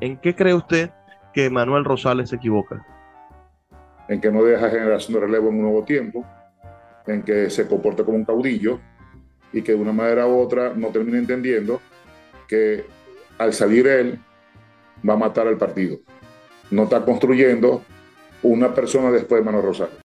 ¿En qué cree usted que Manuel Rosales se equivoca? En que no deja generación de relevo en un nuevo tiempo, en que se comporta como un caudillo y que de una manera u otra no termina entendiendo que al salir él va a matar al partido. No está construyendo una persona después de Manuel Rosales.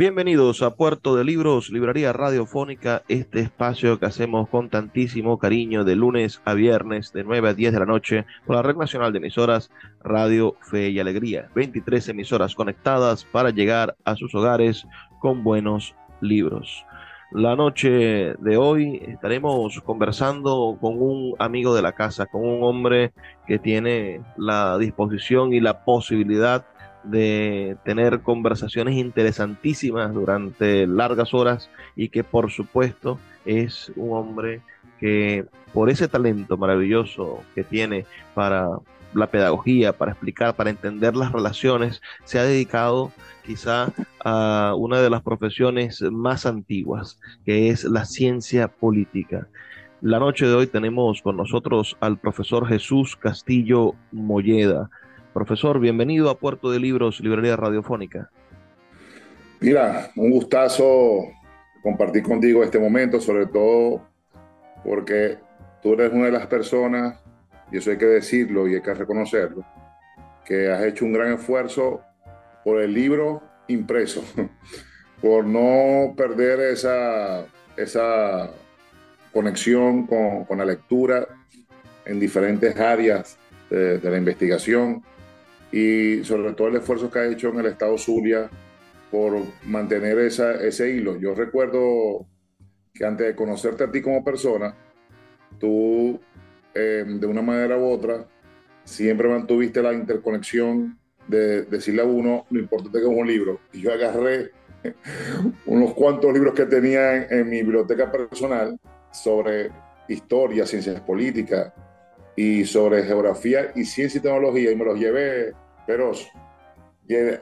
Bienvenidos a Puerto de Libros, Librería Radiofónica, este espacio que hacemos con tantísimo cariño de lunes a viernes de 9 a 10 de la noche por la Red Nacional de Emisoras Radio Fe y Alegría. 23 emisoras conectadas para llegar a sus hogares con buenos libros. La noche de hoy estaremos conversando con un amigo de la casa, con un hombre que tiene la disposición y la posibilidad de tener conversaciones interesantísimas durante largas horas y que por supuesto es un hombre que por ese talento maravilloso que tiene para la pedagogía, para explicar, para entender las relaciones, se ha dedicado quizá a una de las profesiones más antiguas, que es la ciencia política. La noche de hoy tenemos con nosotros al profesor Jesús Castillo Molleda. Profesor, bienvenido a Puerto de Libros, Librería Radiofónica. Mira, un gustazo compartir contigo este momento, sobre todo porque tú eres una de las personas, y eso hay que decirlo y hay que reconocerlo, que has hecho un gran esfuerzo por el libro impreso, por no perder esa, esa conexión con, la lectura en diferentes áreas de la investigación y sobre todo el esfuerzo que ha hecho en el estado Zulia por mantener esa, ese hilo. Yo recuerdo que antes de conocerte a ti como persona, tú eh, de una manera u otra siempre mantuviste la interconexión de decirle a uno lo importante que es un libro. Y yo agarré unos cuantos libros que tenía en, en mi biblioteca personal sobre historia, ciencias políticas, y sobre geografía y ciencia y tecnología y me los llevé, pero llené,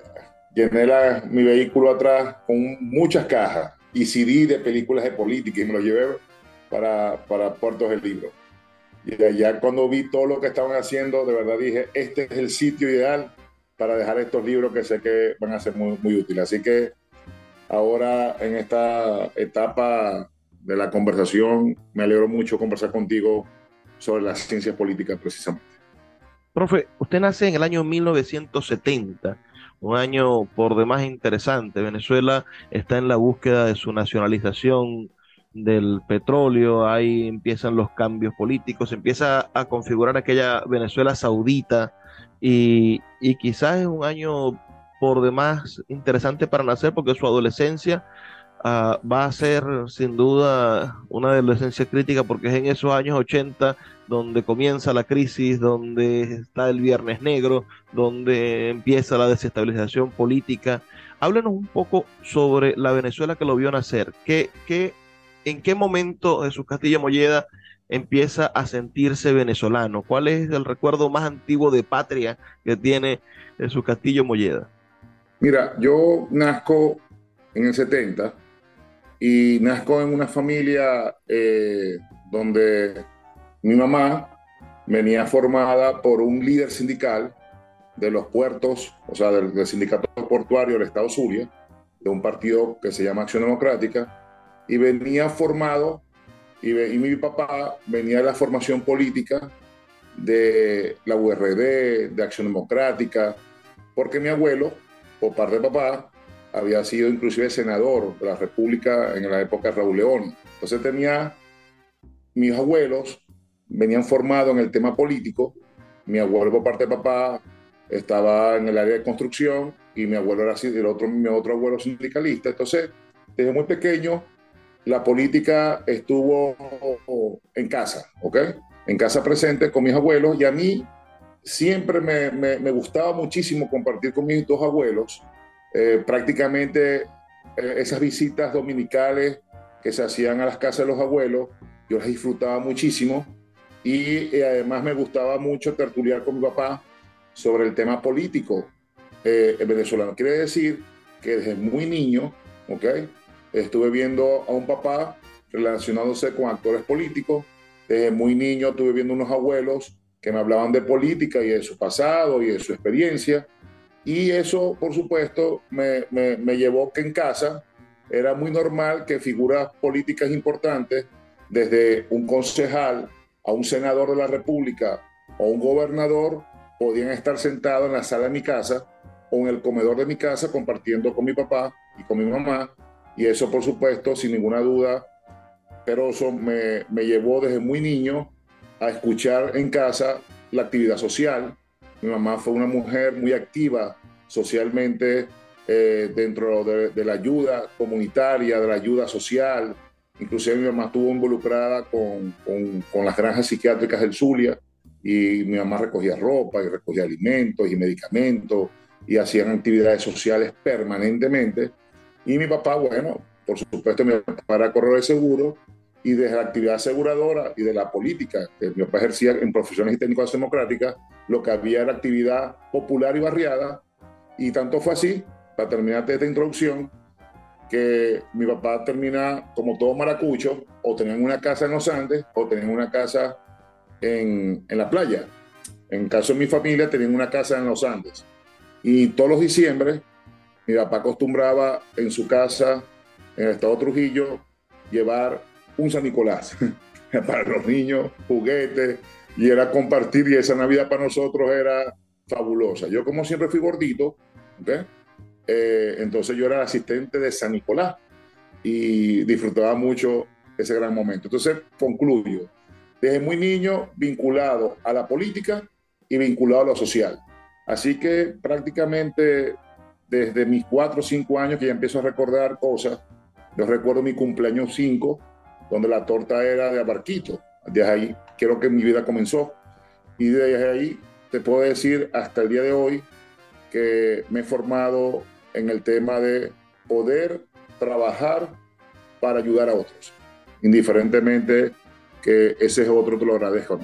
mi vehículo atrás con muchas cajas y CD de películas de política y me los llevé para, para Puertos del Libro. Y allá cuando vi todo lo que estaban haciendo, de verdad dije, este es el sitio ideal para dejar estos libros que sé que van a ser muy, muy útiles. Así que ahora en esta etapa de la conversación, me alegro mucho conversar contigo sobre las ciencias políticas precisamente. Profe, usted nace en el año 1970, un año por demás interesante. Venezuela está en la búsqueda de su nacionalización del petróleo, ahí empiezan los cambios políticos, empieza a configurar aquella Venezuela saudita y, y quizás es un año por demás interesante para nacer porque su adolescencia Ah, va a ser sin duda una adolescencia crítica porque es en esos años 80 donde comienza la crisis, donde está el Viernes Negro, donde empieza la desestabilización política. Háblenos un poco sobre la Venezuela que lo vio nacer. ¿Qué, qué, ¿En qué momento Jesús Castillo Molleda empieza a sentirse venezolano? ¿Cuál es el recuerdo más antiguo de patria que tiene Jesús Castillo Molleda? Mira, yo nazco en el 70 y nazco en una familia eh, donde mi mamá venía formada por un líder sindical de los puertos, o sea, del, sindicato portuario del Estado Zulia, de un partido que se llama Acción Democrática, y venía formado, y, y mi papá venía de la formación política de la URD, de Acción Democrática, porque mi abuelo, por parte de papá, había sido inclusive senador de la República en la época de Raúl León. Entonces tenía, mis abuelos venían formados en el tema político, mi abuelo por parte de papá estaba en el área de construcción y mi abuelo era el otro, mi otro abuelo sindicalista. Entonces, desde muy pequeño, la política estuvo en casa, ¿ok? En casa presente con mis abuelos y a mí siempre me, me, gustaba muchísimo compartir con mis dos abuelos eh, prácticamente eh, esas visitas dominicales que se hacían a las casas de los abuelos, yo las disfrutaba muchísimo y eh, además me gustaba mucho tertuliar con mi papá sobre el tema político venezolano. Quiere decir que desde muy niño, ¿ok? Estuve viendo a un papá relacionándose con actores políticos. Desde muy niño estuve viendo unos abuelos que me hablaban de política y de su pasado y de su experiencia. Y eso, por supuesto, me, me, llevó que en casa era muy normal que figuras políticas importantes, desde un concejal a un senador de la República o un gobernador, podían estar sentados en la sala de mi casa o en el comedor de mi casa compartiendo con mi papá y con mi mamá. Y eso, por supuesto, sin ninguna duda, pero eso me, me llevó desde muy niño a escuchar en casa la actividad social. Mi mamá fue una mujer muy activa socialmente eh, dentro de, la ayuda comunitaria, de la ayuda social. Inclusive mi mamá estuvo involucrada con, con, las granjas psiquiátricas del Zulia y mi mamá recogía ropa y recogía alimentos y medicamentos y hacían actividades sociales permanentemente. Y mi papá, bueno, por supuesto, mi papá era corredor de seguro y desde la actividad aseguradora y de la política que mi papá ejercía en profesiones y técnicas democráticas, lo que había era actividad popular y barriada. Y tanto fue así, para terminar esta introducción, que mi papá termina como todo maracucho, o tenían una casa en los Andes, o tenían una casa en, en la playa. En caso de mi familia, tenían una casa en los Andes. Y todos los diciembre, mi papá acostumbraba en su casa, en el estado Trujillo, llevar un San Nicolás para los niños, juguetes, y era compartir, y esa Navidad para nosotros era fabulosa. Yo como siempre fui gordito, eh, entonces yo era asistente de San Nicolás y disfrutaba mucho ese gran momento. Entonces concluyo, desde muy niño vinculado a la política y vinculado a lo social. Así que prácticamente desde mis cuatro o cinco años que ya empiezo a recordar cosas, yo recuerdo mi cumpleaños 5, donde la torta era de abarquito. Desde ahí creo que mi vida comenzó. Y desde ahí te puedo decir hasta el día de hoy que me he formado en el tema de poder trabajar para ayudar a otros, indiferentemente que ese es otro te lo agradezco.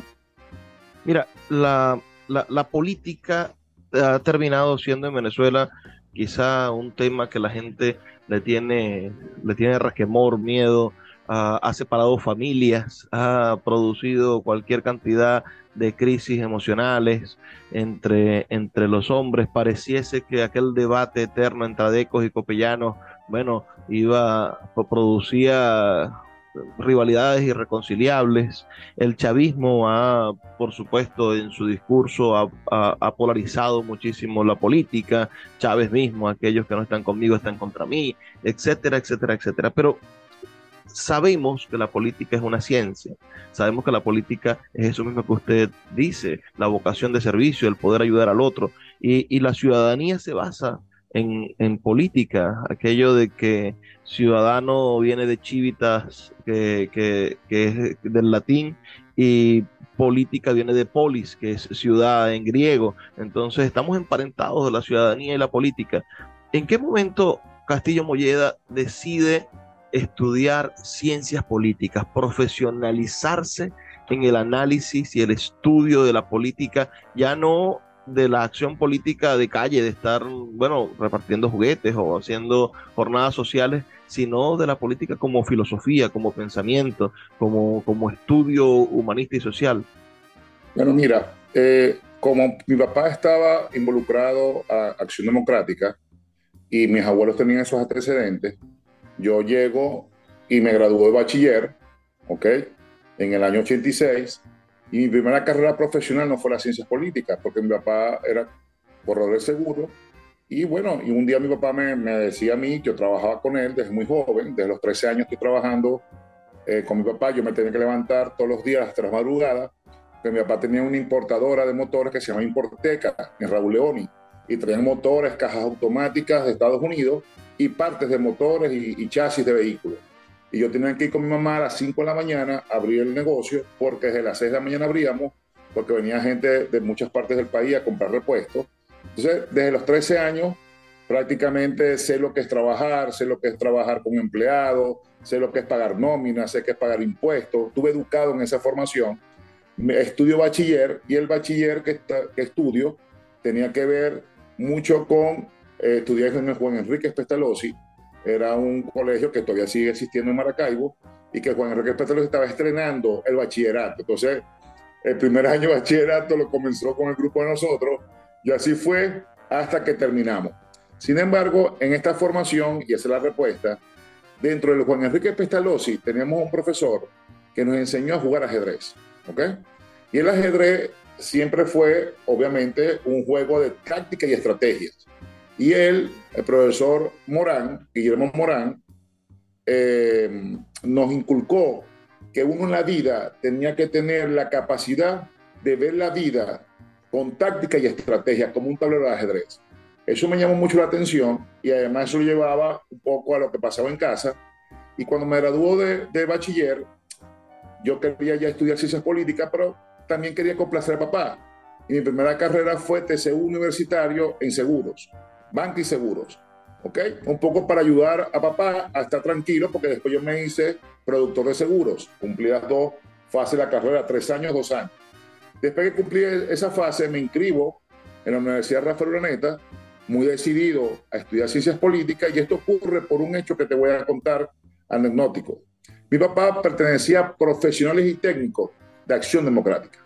Mira, la, la, la política ha terminado siendo en Venezuela quizá un tema que la gente le tiene, le tiene resquemor, miedo, ha separado familias, ha producido cualquier cantidad de crisis emocionales entre, entre los hombres. Pareciese que aquel debate eterno entre adecos y copellanos, bueno, iba, producía rivalidades irreconciliables. El chavismo ha, por supuesto, en su discurso ha, ha, polarizado muchísimo la política. Chávez mismo, aquellos que no están conmigo están contra mí, etcétera, etcétera, etcétera. Pero sabemos que la política es una ciencia, sabemos que la política es eso mismo que usted dice, la vocación de servicio, el poder ayudar al otro, y, la ciudadanía se basa en, política, aquello de que ciudadano viene de chivitas, que, que, es del latín, y política viene de polis, que es ciudad en griego. Entonces estamos emparentados de la ciudadanía y la política. ¿En qué momento Castillo Molleda decide estudiar ciencias políticas, profesionalizarse en el análisis y el estudio de la política, ya no de la acción política de calle, de estar, bueno, repartiendo juguetes o haciendo jornadas sociales, sino de la política como filosofía, como pensamiento, como, como estudio humanista y social. Bueno, mira, eh, como mi papá estaba involucrado a Acción Democrática y mis abuelos tenían esos antecedentes, yo llego y me gradué de bachiller, ¿ok? En el año 86 y mi primera carrera profesional no fue las ciencias políticas, porque mi papá era corredor de seguro. Y bueno, y un día mi papá me, decía a mí, yo trabajaba con él desde muy joven, desde los 13 años estoy trabajando eh, con mi papá, yo me tenía que levantar todos los días hasta las madrugadas, que mi papá tenía una importadora de motores que se llama Importeca, en Raúl Leoni, y traían motores, cajas automáticas de Estados Unidos y partes de motores y, y chasis de vehículos y yo tenía que ir con mi mamá a las 5 de la mañana a abrir el negocio, porque desde las 6 de la mañana abríamos, porque venía gente de muchas partes del país a comprar repuestos. Entonces, desde los 13 años, prácticamente sé lo que es trabajar, sé lo que es trabajar con empleados, sé lo que es pagar nóminas, sé que es pagar impuestos. Estuve educado en esa formación. Estudio bachiller y el bachiller que, que estudio tenía que ver mucho con eh, estudiar con Juan Enrique Pestalozzi, era un colegio que todavía sigue existiendo en Maracaibo y que Juan Enrique Petro estaba estrenando el bachillerato. Entonces, el primer año de bachillerato lo comenzó con el grupo de nosotros y así fue hasta que terminamos. Sin embargo, en esta formación, y esa es la respuesta, dentro del Juan Enrique Pestalozzi teníamos un profesor que nos enseñó a jugar ajedrez. ¿ok? Y el ajedrez siempre fue, obviamente, un juego de táctica y estrategias. Y él, el profesor Morán, Guillermo Morán, eh, nos inculcó que uno en la vida tenía que tener la capacidad de ver la vida con táctica y estrategia, como un tablero de ajedrez. Eso me llamó mucho la atención y además eso lo llevaba un poco a lo que pasaba en casa. Y cuando me graduó de, de bachiller, yo quería ya estudiar ciencias políticas, pero también quería complacer a papá. Y mi primera carrera fue TCU universitario en seguros banca y seguros. ¿Ok? Un poco para ayudar a papá a estar tranquilo, porque después yo me hice productor de seguros. Cumplí las dos fases de la carrera, tres años, dos años. Después que cumplí esa fase, me inscribo en la Universidad Rafael Uraneta, muy decidido a estudiar ciencias políticas, y esto ocurre por un hecho que te voy a contar anecdótico. Mi papá pertenecía a profesionales y técnicos de acción democrática.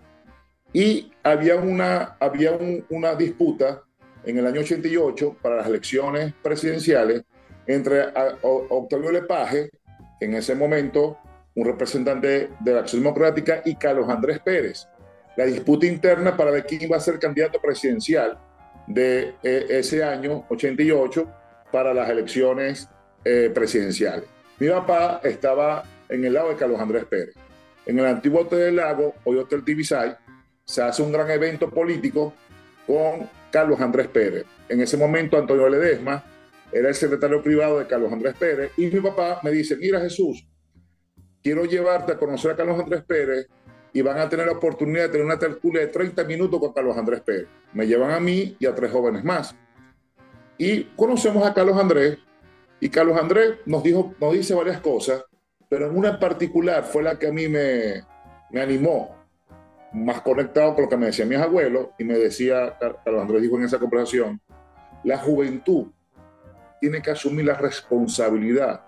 Y había una, había una disputa en el año 88 para las elecciones presidenciales entre Octavio Lepage, en ese momento un representante de la Acción Democrática, y Carlos Andrés Pérez. La disputa interna para ver quién iba a ser candidato presidencial de eh, ese año 88 para las elecciones eh, presidenciales. Mi papá estaba en el lado de Carlos Andrés Pérez. En el antiguo Hotel del Lago, hoy Hotel Tibisay, se hace un gran evento político con Carlos Andrés Pérez. En ese momento Antonio Ledesma era el secretario privado de Carlos Andrés Pérez y mi papá me dice, mira Jesús, quiero llevarte a conocer a Carlos Andrés Pérez y van a tener la oportunidad de tener una tertulia de 30 minutos con Carlos Andrés Pérez. Me llevan a mí y a tres jóvenes más. Y conocemos a Carlos Andrés y Carlos Andrés nos, dijo, nos dice varias cosas, pero en una en particular fue la que a mí me, me animó más conectado con lo que me decían mis abuelos, y me decía, Carlos Andrés dijo en esa conversación, la juventud tiene que asumir la responsabilidad,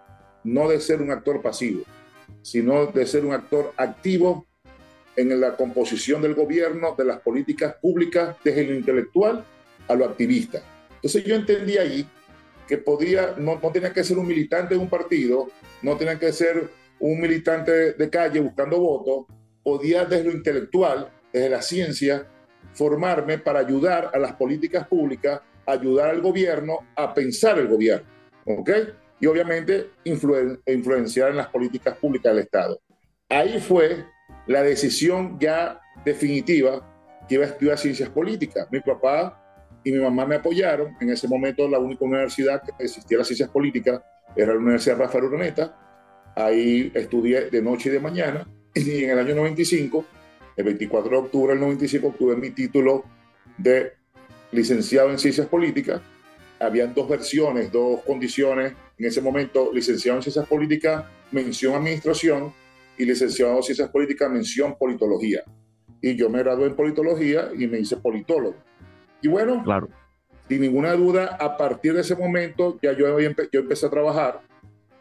no de ser un actor pasivo, sino de ser un actor activo en la composición del gobierno, de las políticas públicas, desde lo intelectual a lo activista. Entonces yo entendí ahí que podía, no, no tenía que ser un militante de un partido, no tenía que ser un militante de calle buscando votos, podía desde lo intelectual, desde la ciencia, formarme para ayudar a las políticas públicas, ayudar al gobierno a pensar el gobierno, ¿ok? Y obviamente influenciar en las políticas públicas del Estado. Ahí fue la decisión ya definitiva que iba a estudiar ciencias políticas. Mi papá y mi mamá me apoyaron. En ese momento la única universidad que existía las ciencias políticas era la Universidad Rafael Urdaneta. Ahí estudié de noche y de mañana y en el año 95, el 24 de octubre del 95, obtuve mi título de licenciado en Ciencias Políticas. Habían dos versiones, dos condiciones. En ese momento, licenciado en Ciencias Políticas, mención Administración, y licenciado en Ciencias Políticas, mención Politología. Y yo me gradué en Politología y me hice politólogo. Y bueno, claro. sin ninguna duda, a partir de ese momento ya yo, yo empecé a trabajar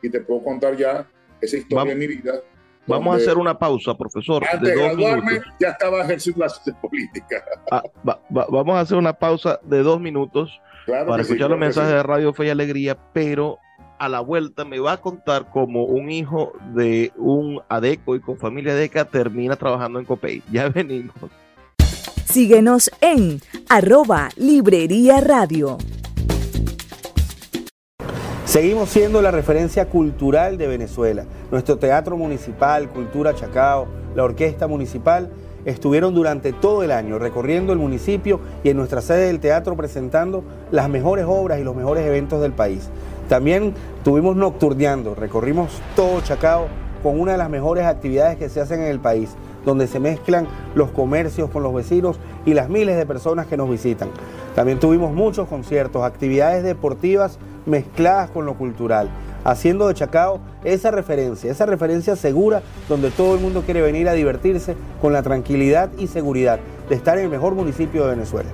y te puedo contar ya esa historia de mi vida. Vamos a hacer una pausa, profesor. Antes de, graduarme ya estaba ejerciendo la política. Ah, vamos a hacer una pausa de dos minutos para escuchar los mensajes de Radio Fe y Alegría, pero a la vuelta me va a contar cómo un hijo de un adeco y con familia adeca termina trabajando en Copey. Ya venimos. Síguenos en arroba Librería Radio. Seguimos siendo la referencia cultural de Venezuela. Nuestro Teatro Municipal, Cultura Chacao, la Orquesta Municipal estuvieron durante todo el año recorriendo el municipio y en nuestra sede del teatro presentando las mejores obras y los mejores eventos del país. También tuvimos nocturneando, recorrimos todo Chacao con una de las mejores actividades que se hacen en el país, donde se mezclan los comercios con los vecinos y las miles de personas que nos visitan. También tuvimos muchos conciertos, actividades deportivas mezcladas con lo cultural, haciendo de Chacao esa referencia, esa referencia segura donde todo el mundo quiere venir a divertirse con la tranquilidad y seguridad de estar en el mejor municipio de Venezuela.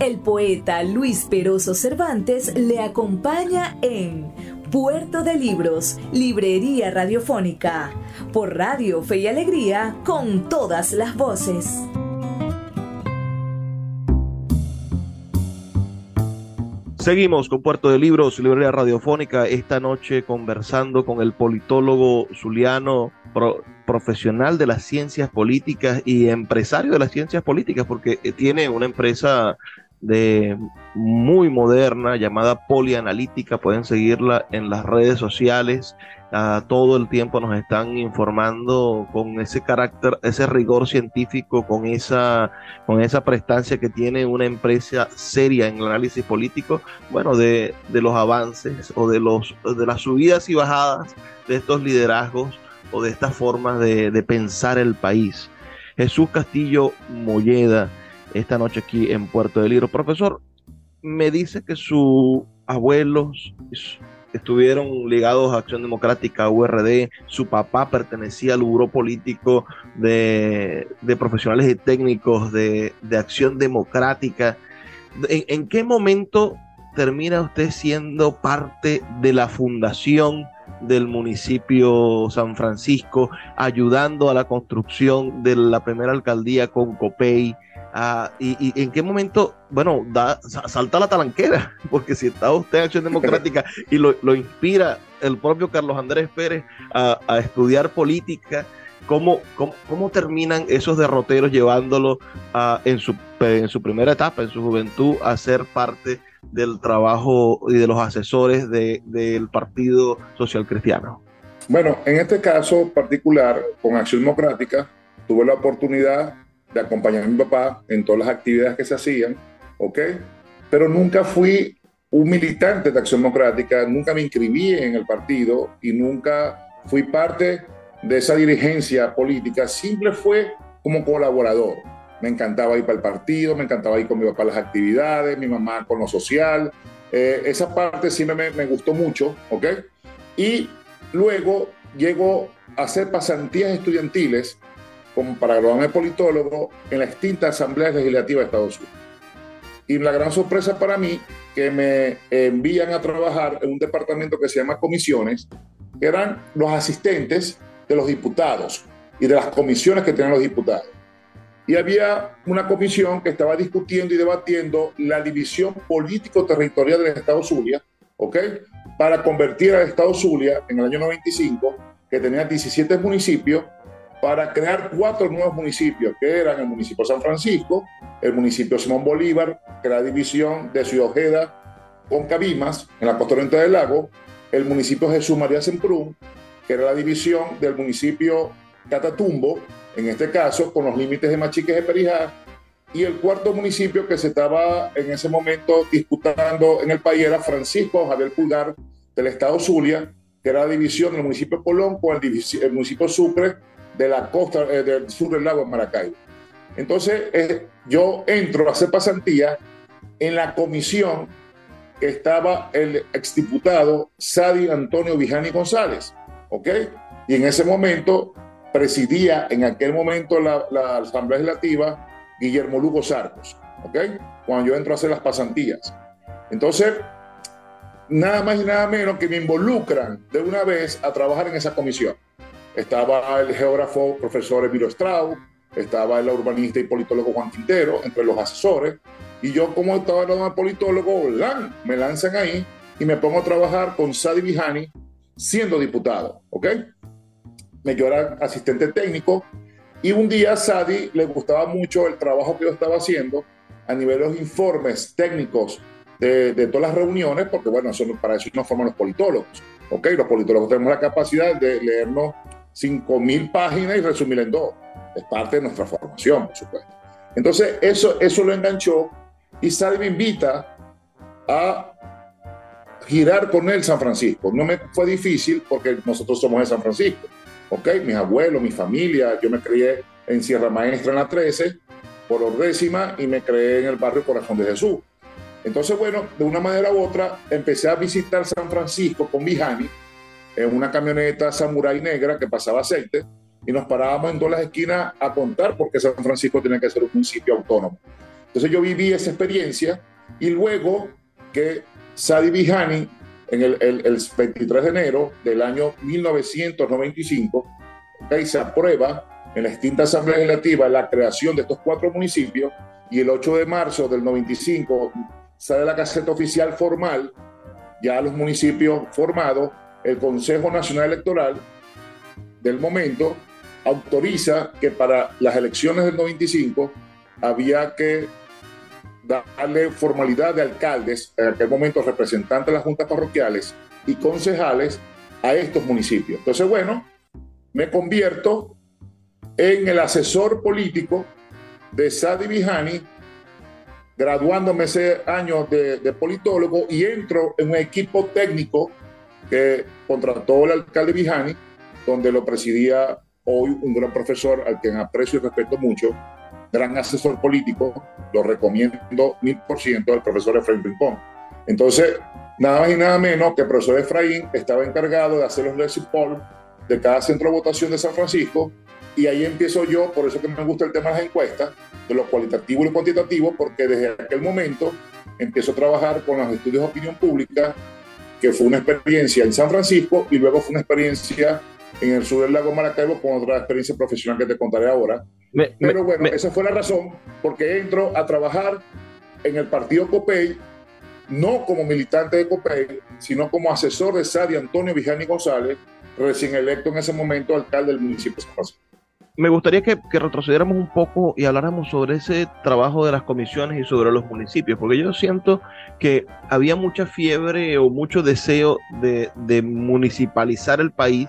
El poeta Luis Peroso Cervantes le acompaña en Puerto de Libros, Librería Radiofónica, por Radio Fe y Alegría, con todas las voces. Seguimos con Puerto de Libros, Librería Radiofónica, esta noche conversando con el politólogo zuliano, profesional de las ciencias políticas y empresario de las ciencias políticas, porque tiene una empresa de muy moderna llamada Polianalítica. Pueden seguirla en las redes sociales. todo el tiempo nos están informando con ese carácter, ese rigor científico, con esa, con esa prestancia que tiene una empresa seria en el análisis político, bueno, de, los avances o de, los, de las subidas y bajadas de estos liderazgos o de estas formas de, de pensar el país. Jesús Castillo Molleda esta noche aquí en Puerto de Libro. Profesor, me dice que sus abuelos estuvieron ligados a Acción Democrática, URD, su papá pertenecía al buró político de, profesionales y técnicos de, Acción Democrática. ¿En, ¿En, qué momento termina usted siendo parte de la fundación del municipio San Francisco, ayudando a la construcción de la primera alcaldía con Copey? Ah, y, en qué momento, bueno, da, salta la talanquera? Porque si está usted en Acción Democrática y lo, inspira el propio Carlos Andrés Pérez a, estudiar política, ¿cómo, cómo, terminan esos derroteros llevándolo a, en, su, en su primera etapa, en su juventud, a ser parte del trabajo y de los asesores del Partido Social Cristiano? Bueno, en este caso particular, con Acción Democrática, tuve la oportunidad de acompañar a mi papá en todas las actividades que se hacían, ¿ok? Pero nunca fui un militante de Acción Democrática, nunca me inscribí en el partido y nunca fui parte de esa dirigencia política, simple fue como colaborador. Me encantaba ir para el partido, me encantaba ir con mi papá a las actividades, mi mamá con lo social. Eh, esa parte siempre me, me gustó mucho, ¿ok? Y luego llego a hacer pasantías estudiantiles como para graduarme politólogo en la extinta Asamblea Legislativa de Estados Unidos. Y la gran sorpresa para mí, que me envían a trabajar en un departamento que se llama comisiones, que eran los asistentes de los diputados y de las comisiones que tenían los diputados. Y había una comisión que estaba discutiendo y debatiendo la división político-territorial del Estado Zulia, ¿ok? Para convertir al Estado Zulia en el año 95, que tenía 17 municipios, para crear cuatro nuevos municipios, que eran el municipio San Francisco, el municipio Simón Bolívar, que era la división de Ciudad Ojeda con Cabimas, en la costa oriental del lago, el municipio Jesús María Semprún, que era la división del municipio Catatumbo, en este caso con los límites de Machiques de Perijá, y el cuarto municipio que se estaba en ese momento disputando en el país era Francisco Javier Pulgar del estado Zulia, que era la división del municipio Colón con el, el municipio Sucre de la costa eh, del sur del lago de Maracaibo. Entonces, eh, yo entro a hacer pasantía en la comisión que estaba el exdiputado Sadi Antonio Vijani González, ¿ok? Y en ese momento presidía en aquel momento la, la Asamblea Legislativa Guillermo Lugo Sarcos, ¿ok? Cuando yo entro a hacer las pasantías. Entonces, nada más y nada menos que me involucran de una vez a trabajar en esa comisión. Estaba el geógrafo profesor Emilio Strauss, estaba el urbanista y politólogo Juan Quintero, entre los asesores, y yo como estaba hablando politólogo, me lanzan ahí y me pongo a trabajar con Sadi Vijani siendo diputado, ¿ok? Me era asistente técnico y un día a Sadi le gustaba mucho el trabajo que yo estaba haciendo a nivel de los informes técnicos de, de todas las reuniones, porque bueno, para eso nos forman los politólogos, ¿ok? Los politólogos tenemos la capacidad de leernos 5.000 páginas y resumirla en dos. Es parte de nuestra formación, por supuesto. Entonces, eso, eso lo enganchó y Sadi me invita a girar con él San Francisco. No me fue difícil porque nosotros somos de San Francisco, ¿ok? Mis abuelos, mi familia, yo me crié en Sierra Maestra en la 13, por Ordécima, y me creé en el barrio Corazón de Jesús. Entonces, bueno, de una manera u otra, empecé a visitar San Francisco con Vijani en una camioneta Samurai negra que pasaba aceite y nos parábamos en todas las esquinas a contar porque San Francisco tiene que ser un municipio autónomo. Entonces yo viví esa experiencia y luego que Sadi Vijani, en el, el, 23 de enero del año 1995, okay, se aprueba en la extinta Asamblea Legislativa la creación de estos cuatro municipios y el 8 de marzo del 95 sale la caseta oficial formal, ya los municipios formados, el Consejo Nacional Electoral del momento autoriza que para las elecciones del 95 había que darle formalidad de alcaldes, en aquel momento representantes de las juntas parroquiales y concejales a estos municipios. Entonces, bueno, me convierto en el asesor político de Sadi Vijani, graduándome ese año de, de, politólogo y entro en un equipo técnico que contrató el alcalde Vijani, donde lo presidía hoy un gran profesor al quien aprecio y respeto mucho, gran asesor político, lo recomiendo mil por ciento al profesor Efraín Rincón. Entonces, nada más y nada menos que el profesor Efraín estaba encargado de hacer los exit poll de cada centro de votación de San Francisco y ahí empiezo yo, por eso que me gusta el tema de las encuestas, de lo cualitativo y lo cuantitativo, porque desde aquel momento empiezo a trabajar con los estudios de opinión pública, que fue una experiencia en San Francisco y luego fue una experiencia en el sur del lago Maracaibo con otra experiencia profesional que te contaré ahora. Pero bueno, esa fue la razón porque entro a trabajar en el partido COPEI, no como militante de COPEI, sino como asesor de Sadi Antonio Vijani González, recién electo en ese momento alcalde del municipio de San Francisco. Me gustaría que, retrocediéramos un poco y habláramos sobre ese trabajo de las comisiones y sobre los municipios, porque yo siento que había mucha fiebre o mucho deseo de, de municipalizar el país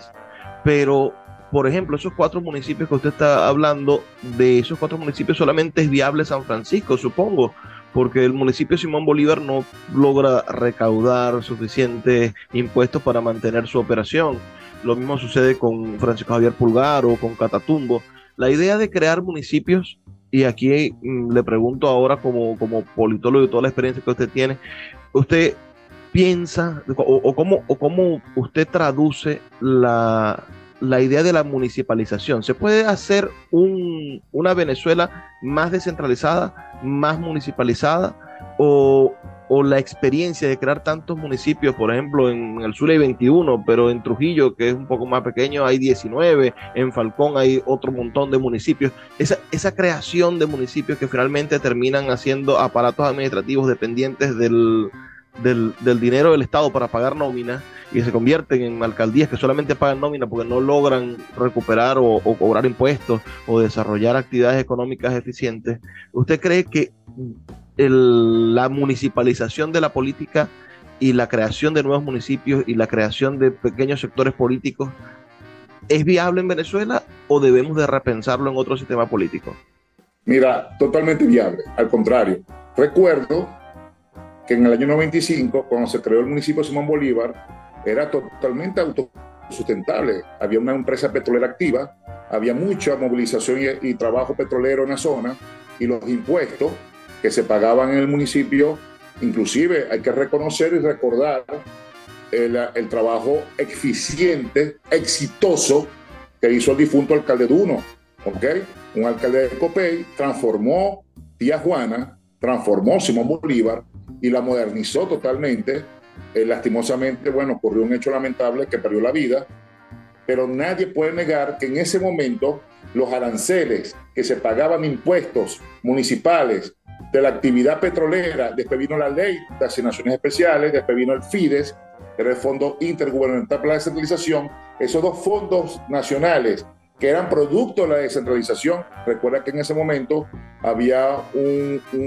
pero por ejemplo, esos cuatro municipios que usted está hablando, de esos cuatro municipios solamente es viable San Francisco, supongo, porque el municipio Simón Bolívar no logra recaudar suficientes impuestos para mantener su operación. Lo mismo sucede con Francisco Javier Pulgar o con Catatumbo. La idea de crear municipios, y aquí mm, le pregunto ahora como, como politólogo y toda la experiencia que usted tiene, ¿usted piensa o, cómo, o cómo usted traduce la, la idea de la municipalización. ¿Se puede hacer un, una Venezuela más descentralizada, más municipalizada? O, la experiencia de crear tantos municipios, por ejemplo, en el sur hay 21, pero en Trujillo, que es un poco más pequeño, hay 19, en Falcón hay otro montón de municipios. Esa, creación de municipios que finalmente terminan haciendo aparatos administrativos dependientes del, dinero del Estado para pagar nómina y se convierten en alcaldías que solamente pagan nómina porque no logran recuperar o, cobrar impuestos o desarrollar actividades económicas eficientes, ¿usted cree que la municipalización de la política y la creación de nuevos municipios y la creación de pequeños sectores políticos es viable en Venezuela o debemos de repensarlo en otro sistema político? Mira, totalmente viable, al contrario. Recuerdo que en el año 95, cuando se creó el municipio Simón Bolívar, era totalmente autosustentable. Había una empresa petrolera activa, había mucha movilización y, trabajo petrolero en la zona y los impuestos que se pagaban en el municipio, inclusive hay que reconocer y recordar el, el trabajo eficiente, exitoso que hizo el difunto alcalde Duno, ¿ok? un alcalde de Copey, transformó Tía Juana, transformó Simón Bolívar y la modernizó totalmente. Eh, lastimosamente, bueno, ocurrió un hecho lamentable que perdió la vida, pero nadie puede negar que en ese momento los aranceles que se pagaban impuestos municipales de la actividad petrolera, después vino la ley de asignaciones especiales, después vino el FIDES, que era el Fondo Intergubernamental para la Descentralización, esos dos fondos nacionales que eran producto de la descentralización. Recuerda que en ese momento había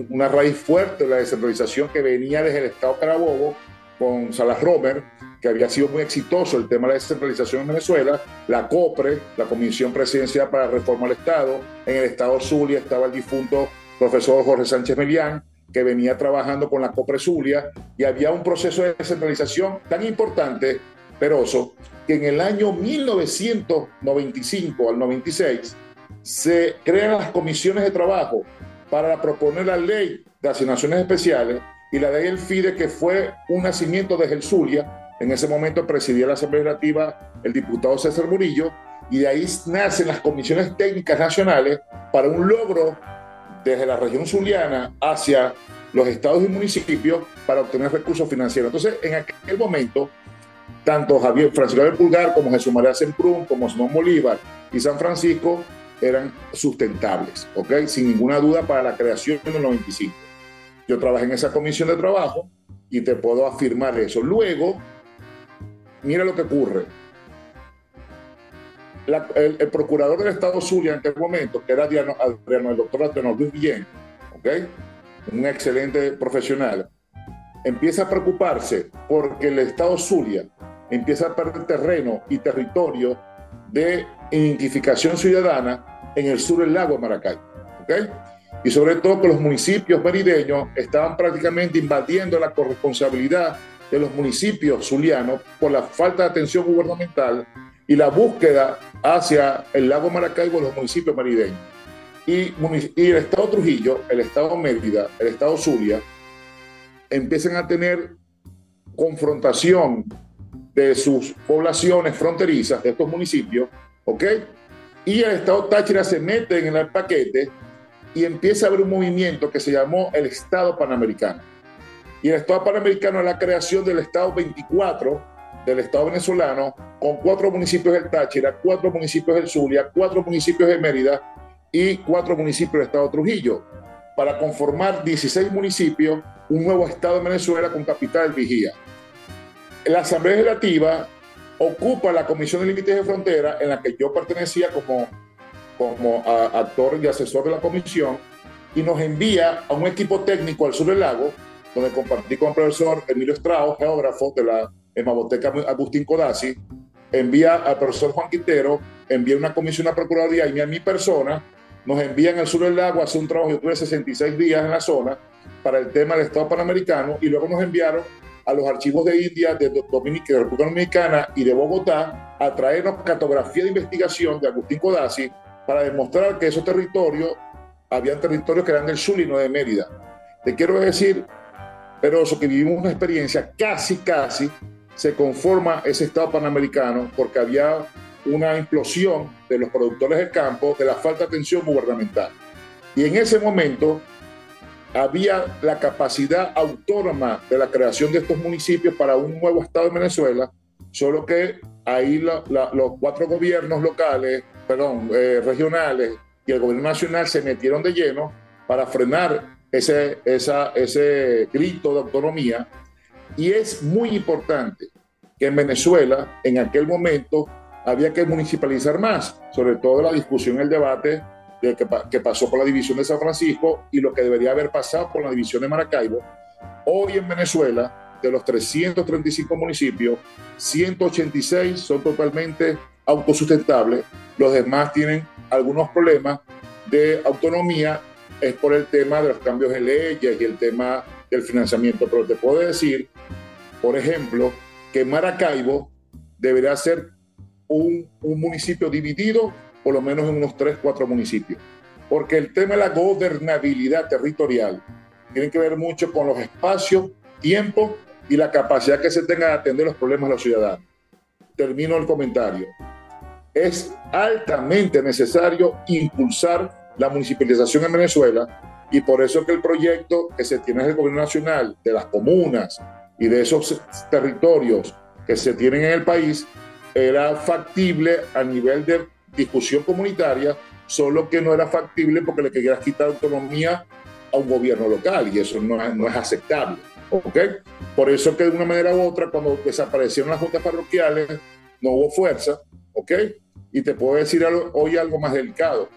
una raíz fuerte de la descentralización que venía desde el Estado Carabobo con Salas Romer, que había sido muy exitoso el tema de la descentralización en Venezuela, la COPRE, la Comisión Presidencial para Reforma del Estado, en el Estado Zulia estaba el difunto profesor Jorge Sánchez Melián, que venía trabajando con la COPRE Zulia, y había un proceso de descentralización tan importante, Peroso, que en el año 1995 al 96 se crean las comisiones de trabajo para proponer la ley de asignaciones especiales y la ley del FIDE, que fue un nacimiento de el Zulia, en ese momento presidía la Asamblea Legislativa el diputado César Murillo, y de ahí nacen las comisiones técnicas nacionales para un logro desde la región zuliana hacia los estados y municipios para obtener recursos financieros. Entonces, en aquel momento, tanto Javier Francisco de Pulgar como Jesús María Semprún, como Simón Bolívar y San Francisco eran sustentables, ¿ok? Sin ninguna duda para la creación del 95. Yo trabajé en esa comisión de trabajo y te puedo afirmar eso. Luego, mira lo que ocurre. El, procurador del Estado Zulia en aquel momento, que era Adriano, el doctor Adriano Luis Guillén, un excelente profesional, empieza a preocuparse porque el Estado Zulia empieza a perder terreno y territorio de identificación ciudadana en el sur del lago de Maracay. Y sobre todo que los municipios merideños estaban prácticamente invadiendo la corresponsabilidad de los municipios zulianos por la falta de atención gubernamental y la búsqueda hacia el lago Maracaibo, los municipios marideños. Y, y, el Estado Trujillo, el Estado Mérida, el Estado Zulia, empiezan a tener confrontación de sus poblaciones fronterizas, de estos municipios, ¿ok? Y el Estado Táchira se mete en el paquete y empieza a haber un movimiento que se llamó el Estado Panamericano y el Estado Panamericano es la creación del Estado 24 del Estado venezolano, con cuatro municipios del Táchira, cuatro municipios del Zulia, cuatro municipios de Mérida y cuatro municipios del Estado Trujillo, para conformar 16 municipios, un nuevo Estado de Venezuela con capital Vigía. La Asamblea Legislativa ocupa la Comisión de Límites de Frontera, en la que yo pertenecía como, como actor y asesor de la comisión, y nos envía a un equipo técnico al sur del lago, donde compartí con el profesor Emilio Estrao, geógrafo de la Hemaboteca Agustín Codazzi, envía al profesor Juan Quintero, envía una comisión a Procuraduría y a mi persona, nos envían al sur del lago a hacer un trabajo, yo tuve 66 días en la zona para el tema del Estado Panamericano y luego nos enviaron a los archivos de India, de, Dominica, de República Dominicana y de Bogotá a traernos cartografía de investigación de Agustín Codazzi para demostrar que esos territorios, habían territorios que eran del sur y no de Mérida. Te quiero decir pero eso que vivimos una experiencia casi, casi, se conforma ese Estado panamericano porque había una implosión de los productores del campo, de la falta de atención gubernamental. Y en ese momento había la capacidad autónoma de la creación de estos municipios para un nuevo Estado de Venezuela, solo que ahí los cuatro gobiernos locales, perdón, eh, regionales y el gobierno nacional se metieron de lleno para frenar ese, esa, ese grito de autonomía. Y es muy importante que en Venezuela, en aquel momento, había que municipalizar más, sobre todo la discusión, el debate de que, que, pasó por la división de San Francisco y lo que debería haber pasado por la división de Maracaibo. Hoy en Venezuela, de los 335 municipios, 186 son totalmente autosustentables, los demás tienen algunos problemas de autonomía es por el tema de los cambios de leyes y el tema del financiamiento. Pero te puedo decir, por ejemplo, que Maracaibo deberá ser un, un municipio dividido por lo menos en unos 3, 4 municipios. Porque el tema de la gobernabilidad territorial tiene que ver mucho con los espacios, tiempo y la capacidad que se tenga de atender los problemas de los ciudadanos. Termino el comentario. es altamente necesario impulsar la municipalización en Venezuela y por eso que el proyecto que se tiene en el gobierno nacional de las comunas y de esos territorios que se tienen en el país era factible a nivel de discusión comunitaria, solo que no era factible porque le querías quitar autonomía a un gobierno local y eso no es, no es aceptable. ¿ok? Por eso que de una manera u otra, cuando desaparecieron las juntas parroquiales, no hubo fuerza, ¿ok? Y te puedo decir hoy algo más delicado.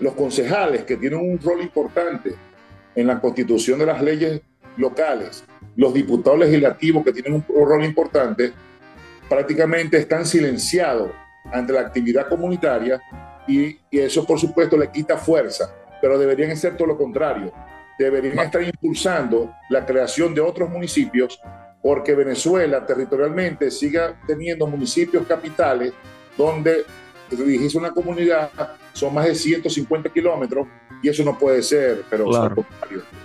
Los concejales que tienen un rol importante en la constitución de las leyes locales, los diputados legislativos que tienen un rol importante, prácticamente están silenciados ante la actividad comunitaria y, y eso por supuesto le quita fuerza, pero deberían ser todo lo contrario. Deberían estar impulsando la creación de otros municipios porque Venezuela territorialmente siga teniendo municipios capitales donde dirigirse una comunidad son más de 150 kilómetros y eso no puede ser, pero claro.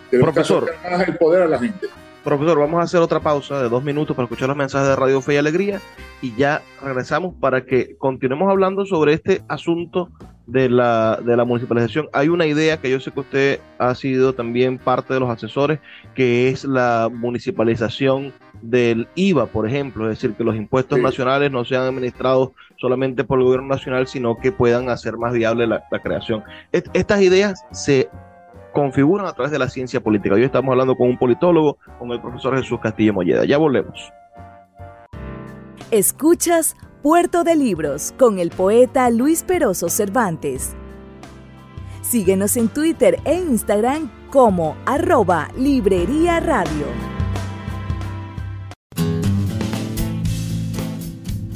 Profesor, más el poder a la gente. Profesor, vamos a hacer otra pausa de dos minutos para escuchar los mensajes de Radio Fe y Alegría y ya regresamos para que continuemos hablando sobre este asunto de la, de la municipalización. Hay una idea que yo sé que usted ha sido también parte de los asesores, que es la municipalización del IVA, por ejemplo, es decir, que los impuestos Sí. nacionales no sean administrados solamente por el gobierno nacional, sino que puedan hacer más viable la, la creación. Est- estas ideas se configuran a través de la ciencia política. Hoy estamos hablando con un politólogo, con el profesor Jesús Castillo Molleda. Ya volvemos. Escuchas Puerto de Libros con el poeta Luis Peroso Cervantes. Síguenos en Twitter e Instagram como arroba Librería Radio.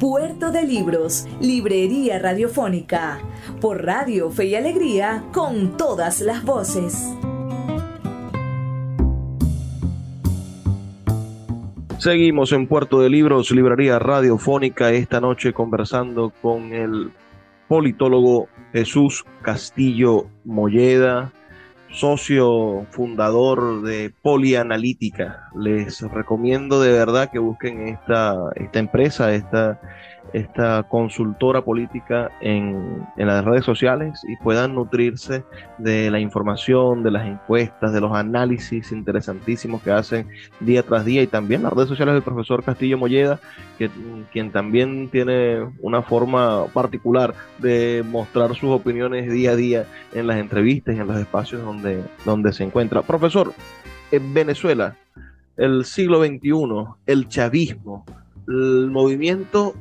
Puerto de Libros, Librería Radiofónica, por Radio Fe y Alegría, con todas las voces. Seguimos en Puerto de Libros, Librería Radiofónica, esta noche conversando con el politólogo Jesús Castillo Molleda, socio fundador de Polianalítica. Les recomiendo de verdad que busquen esta, esta empresa, esta, esta consultora política en, en las redes sociales y puedan nutrirse de la información, de las encuestas, de los análisis interesantísimos que hacen día tras día y también las redes sociales del profesor Castillo Molleda, que, quien también tiene una forma particular de mostrar sus opiniones día a día en las entrevistas y en los espacios donde, donde se encuentra. Profesor, en Venezuela, el siglo XXI, el chavismo, el movimiento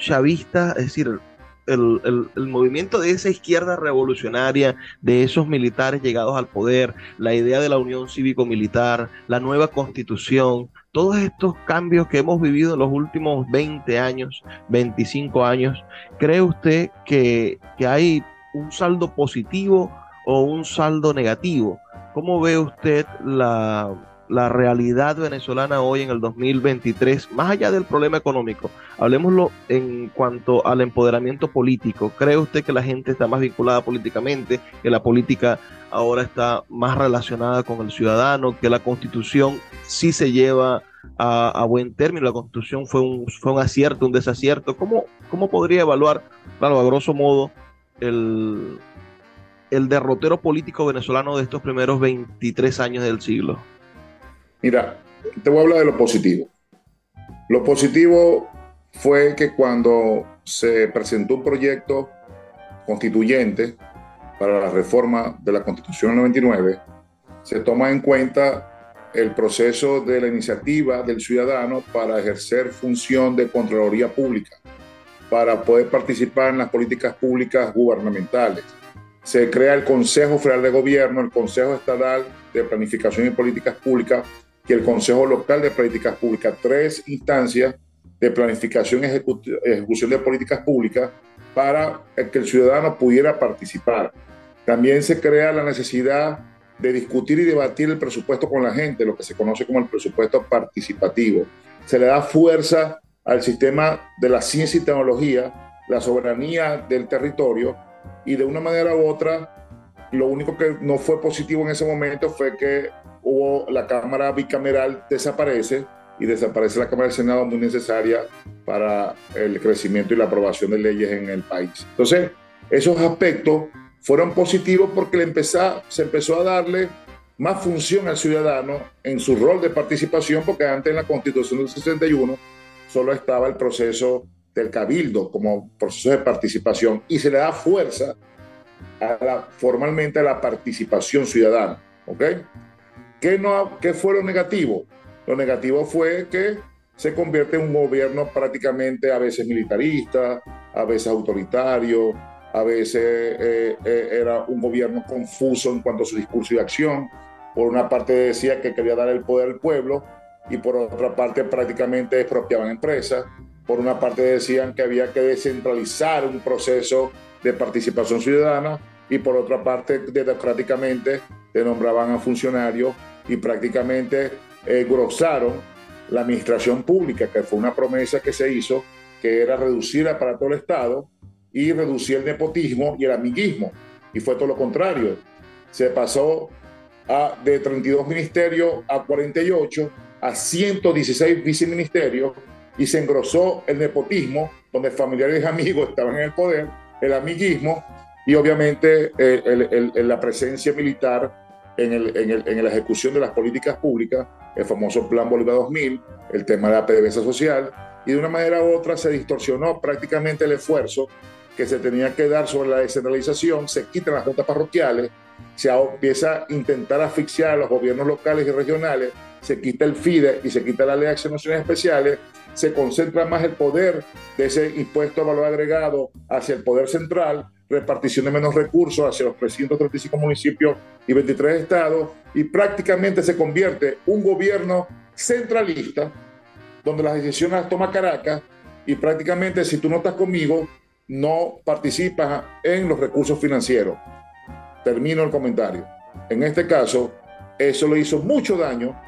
chavista, es decir, el, el, el, movimiento de esa izquierda revolucionaria, de esos militares llegados al poder, la idea de la unión cívico-militar, la nueva constitución, todos estos cambios que hemos vivido en los últimos 20 años, 25 años, ¿cree usted que, que hay un saldo positivo o un saldo negativo? ¿Cómo ve usted la, la realidad venezolana hoy en el 2023, más allá del problema económico, hablemoslo en cuanto al empoderamiento político. ¿Cree usted que la gente está más vinculada políticamente, que la política ahora está más relacionada con el ciudadano, que la constitución sí se lleva a, buen término, la constitución fue un, fue un acierto, un desacierto? ¿Cómo, ¿Cómo podría evaluar, claro, a grosso modo, el, el derrotero político venezolano de estos primeros 23 años del siglo? Mira, te voy a hablar de lo positivo. Lo positivo fue que cuando se presentó un proyecto constituyente para la reforma de la Constitución del 99, se toma en cuenta el proceso de la iniciativa del ciudadano para ejercer función de Contraloría Pública, para poder participar en las políticas públicas gubernamentales. Se crea el Consejo Federal de Gobierno, el Consejo Estatal de Planificación y Políticas Públicas y el Consejo Local de Políticas Públicas, tres instancias de planificación y ejecución de políticas públicas para que el ciudadano pudiera participar. También se crea la necesidad de discutir y debatir el presupuesto con la gente, lo que se conoce como el presupuesto participativo. Se le da fuerza al sistema de la ciencia y tecnología, la soberanía del territorio y de una manera u otra, lo único que no fue positivo en ese momento fue que hubo la Cámara bicameral desaparece y desaparece la Cámara del Senado muy necesaria para el crecimiento y la aprobación de leyes en el país. Entonces, esos aspectos fueron positivos porque le empezó, se empezó a darle más función al ciudadano en su rol de participación, porque antes en la Constitución del 61 solo estaba el proceso del cabildo como proceso de participación y se le da fuerza formalmente a la participación ciudadana. ¿ok? ¿Qué, no, ¿Qué fue lo negativo? Lo negativo fue que se convierte en un gobierno prácticamente a veces militarista, a veces autoritario, a veces eh, eh, era un gobierno confuso en cuanto a su discurso y acción. Por una parte decía que quería dar el poder al pueblo y por otra parte prácticamente expropiaban empresas. Por una parte decían que había que descentralizar un proceso de participación ciudadana y por otra parte democráticamente te nombraban a funcionarios y prácticamente engrosaron la administración pública, que fue una promesa que se hizo, que era reducir para todo el Estado y reducir el nepotismo y el amiguismo. Y fue todo lo contrario. Se pasó de 32 ministerios a 48, a 116 viceministerios y se engrosó el nepotismo, donde familiares y amigos estaban en el poder, el amiguismo y obviamente la presencia militar en, en, la ejecución de las políticas públicas, el famoso Plan Bolívar 2000, el tema de la PDVSA social, y de una manera u otra se distorsionó prácticamente el esfuerzo que se tenía que dar sobre la descentralización, se quitan las juntas parroquiales, se empieza a intentar asfixiar a los gobiernos locales y regionales, se quita el FIDE y se quita la ley de acciones especiales, se concentra más el poder de ese impuesto a valor agregado hacia el poder central, repartición de menos recursos hacia los 335 municipios y 23 estados, y prácticamente se convierte un gobierno centralista, donde las decisiones las toma Caracas, y prácticamente si tú no estás conmigo, no participa en los recursos financieros. Termino el comentario. En este caso, eso le hizo mucho daño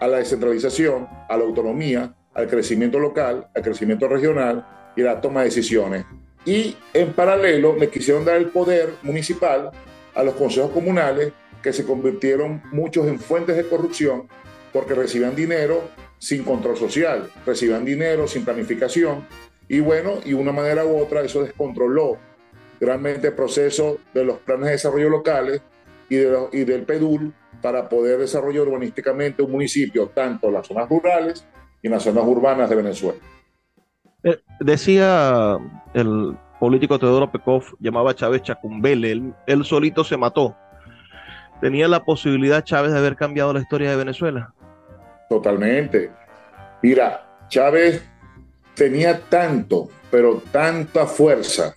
a la descentralización, a la autonomía, al crecimiento local, al crecimiento regional y la toma de decisiones. Y en paralelo le quisieron dar el poder municipal a los consejos comunales que se convirtieron muchos en fuentes de corrupción porque recibían dinero sin control social, recibían dinero sin planificación y bueno, y una manera u otra eso descontroló realmente el proceso de los planes de desarrollo locales y, y del PEDUL para poder desarrollar urbanísticamente un municipio, tanto las zonas rurales y en las zonas urbanas de Venezuela. Eh, decía el político Teodoro Pekov, llamaba a Chávez Chacumbele, él, él solito se mató. ¿Tenía la posibilidad Chávez de haber cambiado la historia de Venezuela? Totalmente. Mira, Chávez tenía tanto, pero tanta fuerza,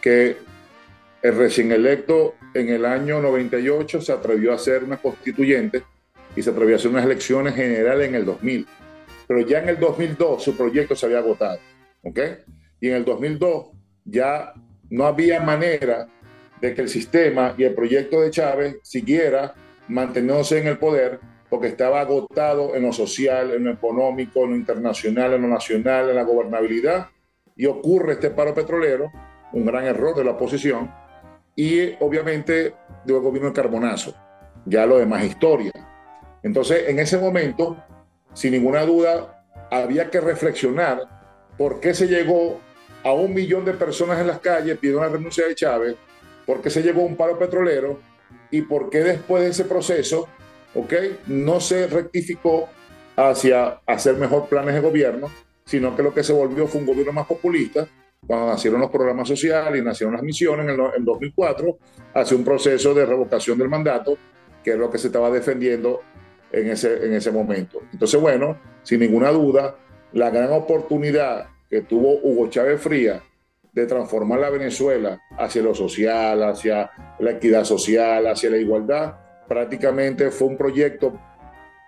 que el recién electo en el año 98 se atrevió a ser una constituyente y se atrevió a hacer unas elecciones generales en el 2000. Pero ya en el 2002 su proyecto se había agotado, ¿ok? Y en el 2002 ya no había manera de que el sistema y el proyecto de Chávez siguiera manteniéndose en el poder porque estaba agotado en lo social, en lo económico, en lo internacional, en lo nacional, en la gobernabilidad, y ocurre este paro petrolero, un gran error de la oposición, y obviamente del gobierno de Carbonazo, ya lo demás historia. Entonces, en ese momento, sin ninguna duda, había que reflexionar por qué se llegó a un millón de personas en las calles pidiendo la renuncia de Chávez, por qué se llegó a un paro petrolero y por qué después de ese proceso ¿ok? No se rectificó hacia hacer mejor planes de gobierno, sino que lo que se volvió fue un gobierno más populista, cuando nacieron los programas sociales y nacieron las misiones en, el, 2004, hacia un proceso de revocación del mandato, que es lo que se estaba defendiendo en ese, en ese momento. Entonces, bueno, sin ninguna duda, la gran oportunidad que tuvo Hugo Chávez Fría de transformar la Venezuela hacia lo social, hacia la equidad social, hacia la igualdad, prácticamente fue un proyecto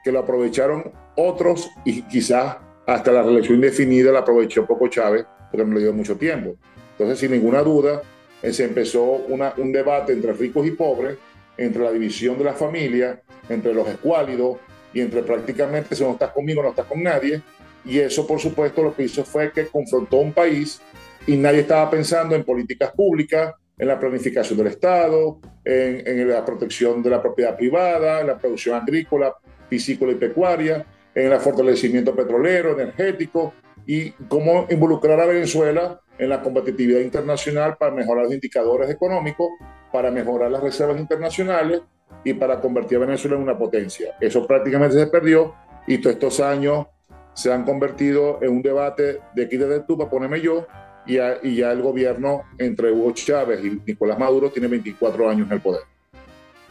que lo aprovecharon otros y quizás hasta la reelección indefinida la aprovechó poco Chávez porque no le dio mucho tiempo. Entonces, sin ninguna duda, eh, se empezó una, un debate entre ricos y pobres, entre la división de la familia, entre los escuálidos y entre prácticamente si no estás conmigo no estás con nadie. Y eso, por supuesto, lo que hizo fue que confrontó un país y nadie estaba pensando en políticas públicas, en la planificación del Estado, en, en la protección de la propiedad privada, en la producción agrícola, piscícola y pecuaria, en el fortalecimiento petrolero, energético y cómo involucrar a Venezuela en la competitividad internacional para mejorar los indicadores económicos, para mejorar las reservas internacionales y para convertir a Venezuela en una potencia. Eso prácticamente se perdió y todos estos años se han convertido en un debate de desde tú para ponerme yo y ya, y ya el gobierno entre Hugo Chávez y Nicolás Maduro tiene 24 años en el poder.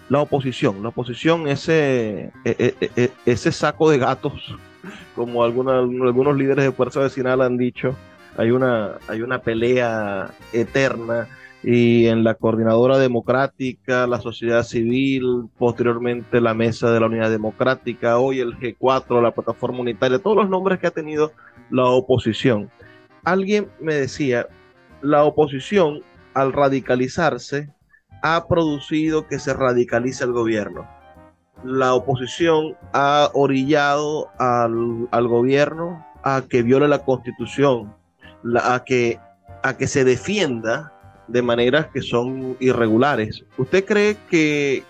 La oposición, la oposición, ese, e, e, e, ese saco de gatos, como algunos, algunos líderes de fuerza vecinal han dicho, hay una, hay una pelea eterna y en la coordinadora democrática, la sociedad civil, posteriormente la mesa de la unidad democrática, hoy el G4, la plataforma unitaria, todos los nombres que ha tenido la oposición. Alguien me decía, la oposición al radicalizarse ha producido que se radicalice el gobierno. La oposición ha orillado al, al gobierno a que viole la constitución, a, que, a que se defienda de maneras que son irregulares. ¿Usted cree que,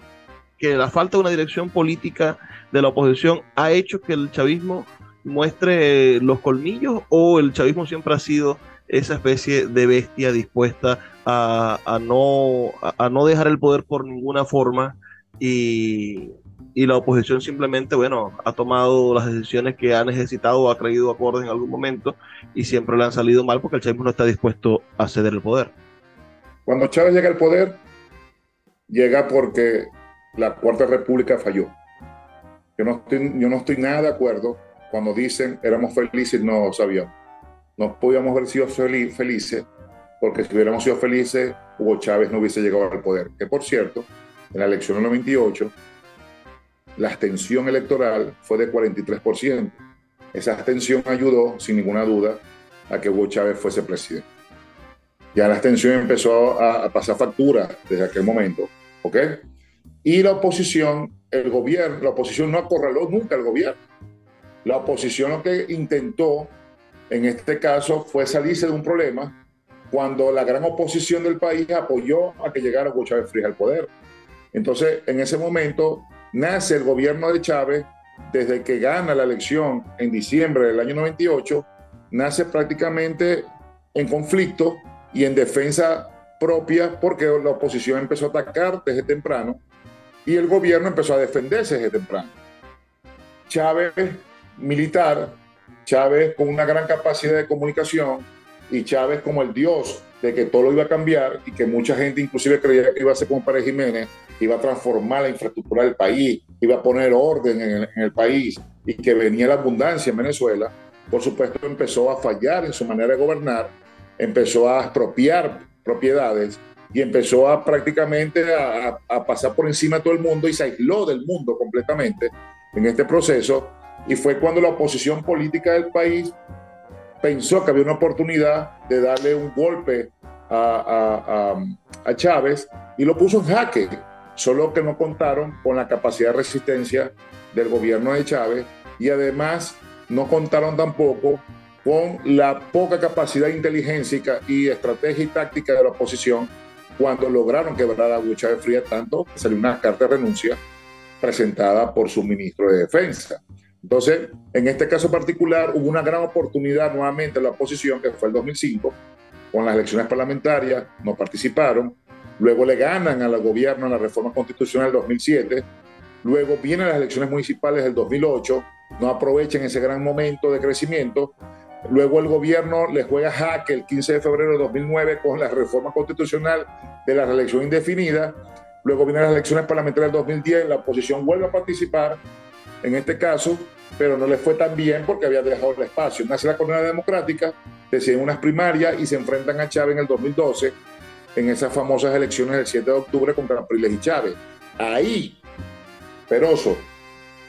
que la falta de una dirección política de la oposición ha hecho que el chavismo muestre los colmillos o el chavismo siempre ha sido esa especie de bestia dispuesta a, a no, a, no dejar el poder por ninguna forma y, y, la oposición simplemente, bueno, ha tomado las decisiones que ha necesitado o ha creído acordes en algún momento y siempre le han salido mal porque el chavismo no está dispuesto a ceder el poder. Cuando Chávez llega al poder, llega porque la Cuarta República falló. Yo no estoy, nada de acuerdo cuando dicen éramos felices, no sabíamos. No podíamos haber sido felices porque si hubiéramos sido felices, Hugo Chávez no hubiese llegado al poder. Que por cierto, en la elección del 98, la abstención electoral fue de 43%. Esa abstención ayudó, sin ninguna duda, a que Hugo Chávez fuese presidente ya la abstención empezó a, pasar factura desde aquel momento, ¿ok? Y la oposición, el gobierno, la oposición no acorraló nunca al gobierno. La oposición lo que intentó, en este caso, fue salirse de un problema cuando la gran oposición del país apoyó a que llegara Hugo Chávez Frías al poder. Entonces, en ese momento, nace el gobierno de Chávez, desde que gana la elección en diciembre del año 98, nace prácticamente en conflicto y en defensa propia porque la oposición empezó a atacar desde temprano y el gobierno empezó a defenderse desde temprano. Chávez militar, Chávez con una gran capacidad de comunicación y Chávez como el dios de que todo lo iba a cambiar y que mucha gente inclusive creía que iba a ser como Pérez Jiménez, iba a transformar la infraestructura del país, iba a poner orden en el, en el país y que venía la abundancia en Venezuela, por supuesto empezó a fallar en su manera de gobernar empezó a expropiar propiedades y empezó a prácticamente a, a, pasar por encima de todo el mundo y se aisló del mundo completamente en este proceso. Y fue cuando la oposición política del país pensó que había una oportunidad de darle un golpe a, a, Chávez y lo puso en jaque, solo que no contaron con la capacidad de resistencia del gobierno de Chávez y además no contaron tampoco con la poca capacidad de inteligencia y estrategia y táctica de la oposición cuando lograron quebrar a Hugo Chávez Fría tanto que salió una carta de renuncia presentada por su ministro de Defensa. Entonces, en este caso particular, hubo una gran oportunidad nuevamente en la oposición, que fue el 2005, con las elecciones parlamentarias, no participaron, luego le ganan al gobierno en la reforma constitucional del 2007, luego vienen las elecciones municipales del 2008, no aprovechan ese gran momento de crecimiento Luego el gobierno le juega jaque el 15 de febrero de 2009 con la reforma constitucional de la reelección indefinida. Luego vienen las elecciones parlamentarias del 2010, la oposición vuelve a participar en este caso, pero no le fue tan bien porque había dejado el espacio. Nace la Colonia Democrática, deciden unas primarias y se enfrentan a Chávez en el 2012 en esas famosas elecciones del 7 de octubre contra Capriles y Chávez. Ahí, Peroso,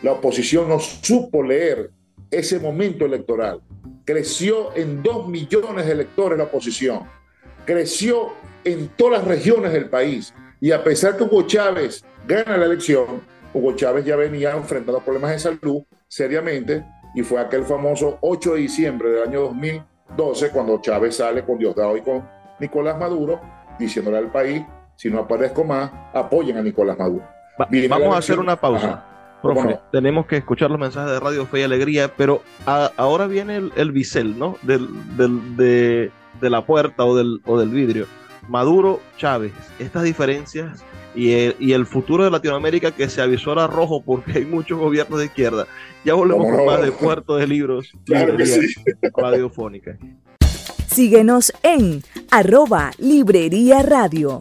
la oposición no supo leer ese momento electoral. Creció en dos millones de electores la oposición. Creció en todas las regiones del país. Y a pesar que Hugo Chávez gana la elección, Hugo Chávez ya venía enfrentando problemas de salud seriamente y fue aquel famoso 8 de diciembre del año 2012 cuando Chávez sale con Diosdado y con Nicolás Maduro diciéndole al país, si no aparezco más, apoyen a Nicolás Maduro. vamos a hacer una pausa. Tenemos que escuchar los mensajes de Radio Fe y Alegría, pero ahora viene el, el bisel, ¿no? Del, de, de, la puerta o del, o del vidrio. Maduro, Chávez, estas diferencias y el, y el, futuro de Latinoamérica que se avisora rojo porque hay muchos gobiernos de izquierda. Ya volvemos con más de Puerto de Libros, claro que sí. radiofónica. Síguenos en arroba Librería Radio.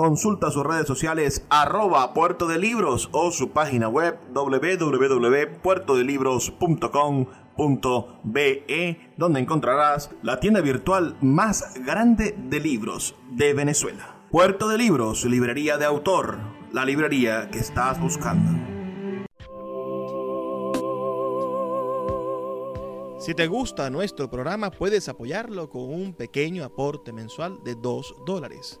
Consulta sus redes sociales arroba puerto de libros o su página web www.puertodelibros.com be donde encontrarás la tienda virtual más grande de libros de Venezuela. Puerto de Libros, librería de autor, la librería que estás buscando. Si te gusta nuestro programa, puedes apoyarlo con un pequeño aporte mensual de 2 dólares.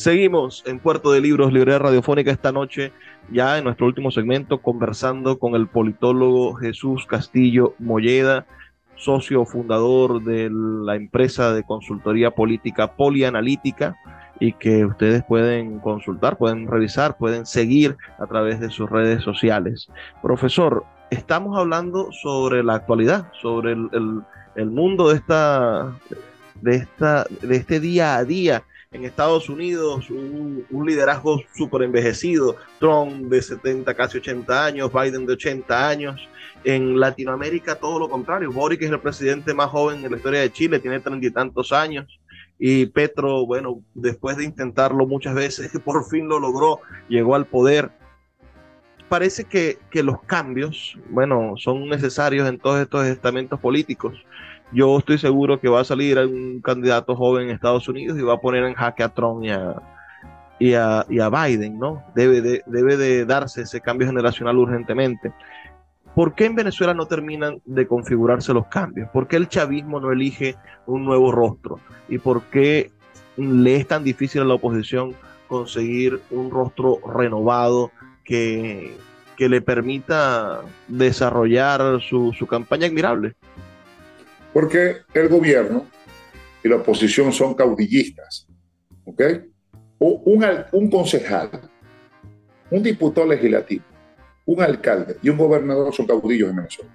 Seguimos en Puerto de Libros, Librería Radiofónica esta noche, ya en nuestro último segmento, conversando con el politólogo Jesús Castillo Molleda, socio fundador de la empresa de consultoría política Polianalítica y que ustedes pueden consultar, pueden revisar, pueden seguir a través de sus redes sociales. Profesor, estamos hablando sobre la actualidad, sobre el, mundo de esta, de esta, de este día a día en Estados Unidos un, liderazgo súper envejecido, Trump de 70, casi 80 años, Biden de 80 años. En Latinoamérica todo lo contrario, Boric es el presidente más joven en la historia de Chile, tiene treinta y tantos años. Y Petro, bueno, después de intentarlo muchas veces, por fin lo logró, llegó al poder. Parece que, que los cambios, bueno, son necesarios en todos estos estamentos políticos yo estoy seguro que va a salir un candidato joven en Estados Unidos y va a poner en jaque a Trump y a, y a, Biden, ¿no? Debe de, debe de darse ese cambio generacional urgentemente. ¿Por qué en Venezuela no terminan de configurarse los cambios? ¿Por qué el chavismo no elige un nuevo rostro? ¿Y por qué le es tan difícil a la oposición conseguir un rostro renovado que, que le permita desarrollar su, su campaña admirable? Porque el gobierno y la oposición son caudillistas. ¿Ok? Un, concejal, un diputado legislativo, un alcalde y un gobernador son caudillos en Venezuela.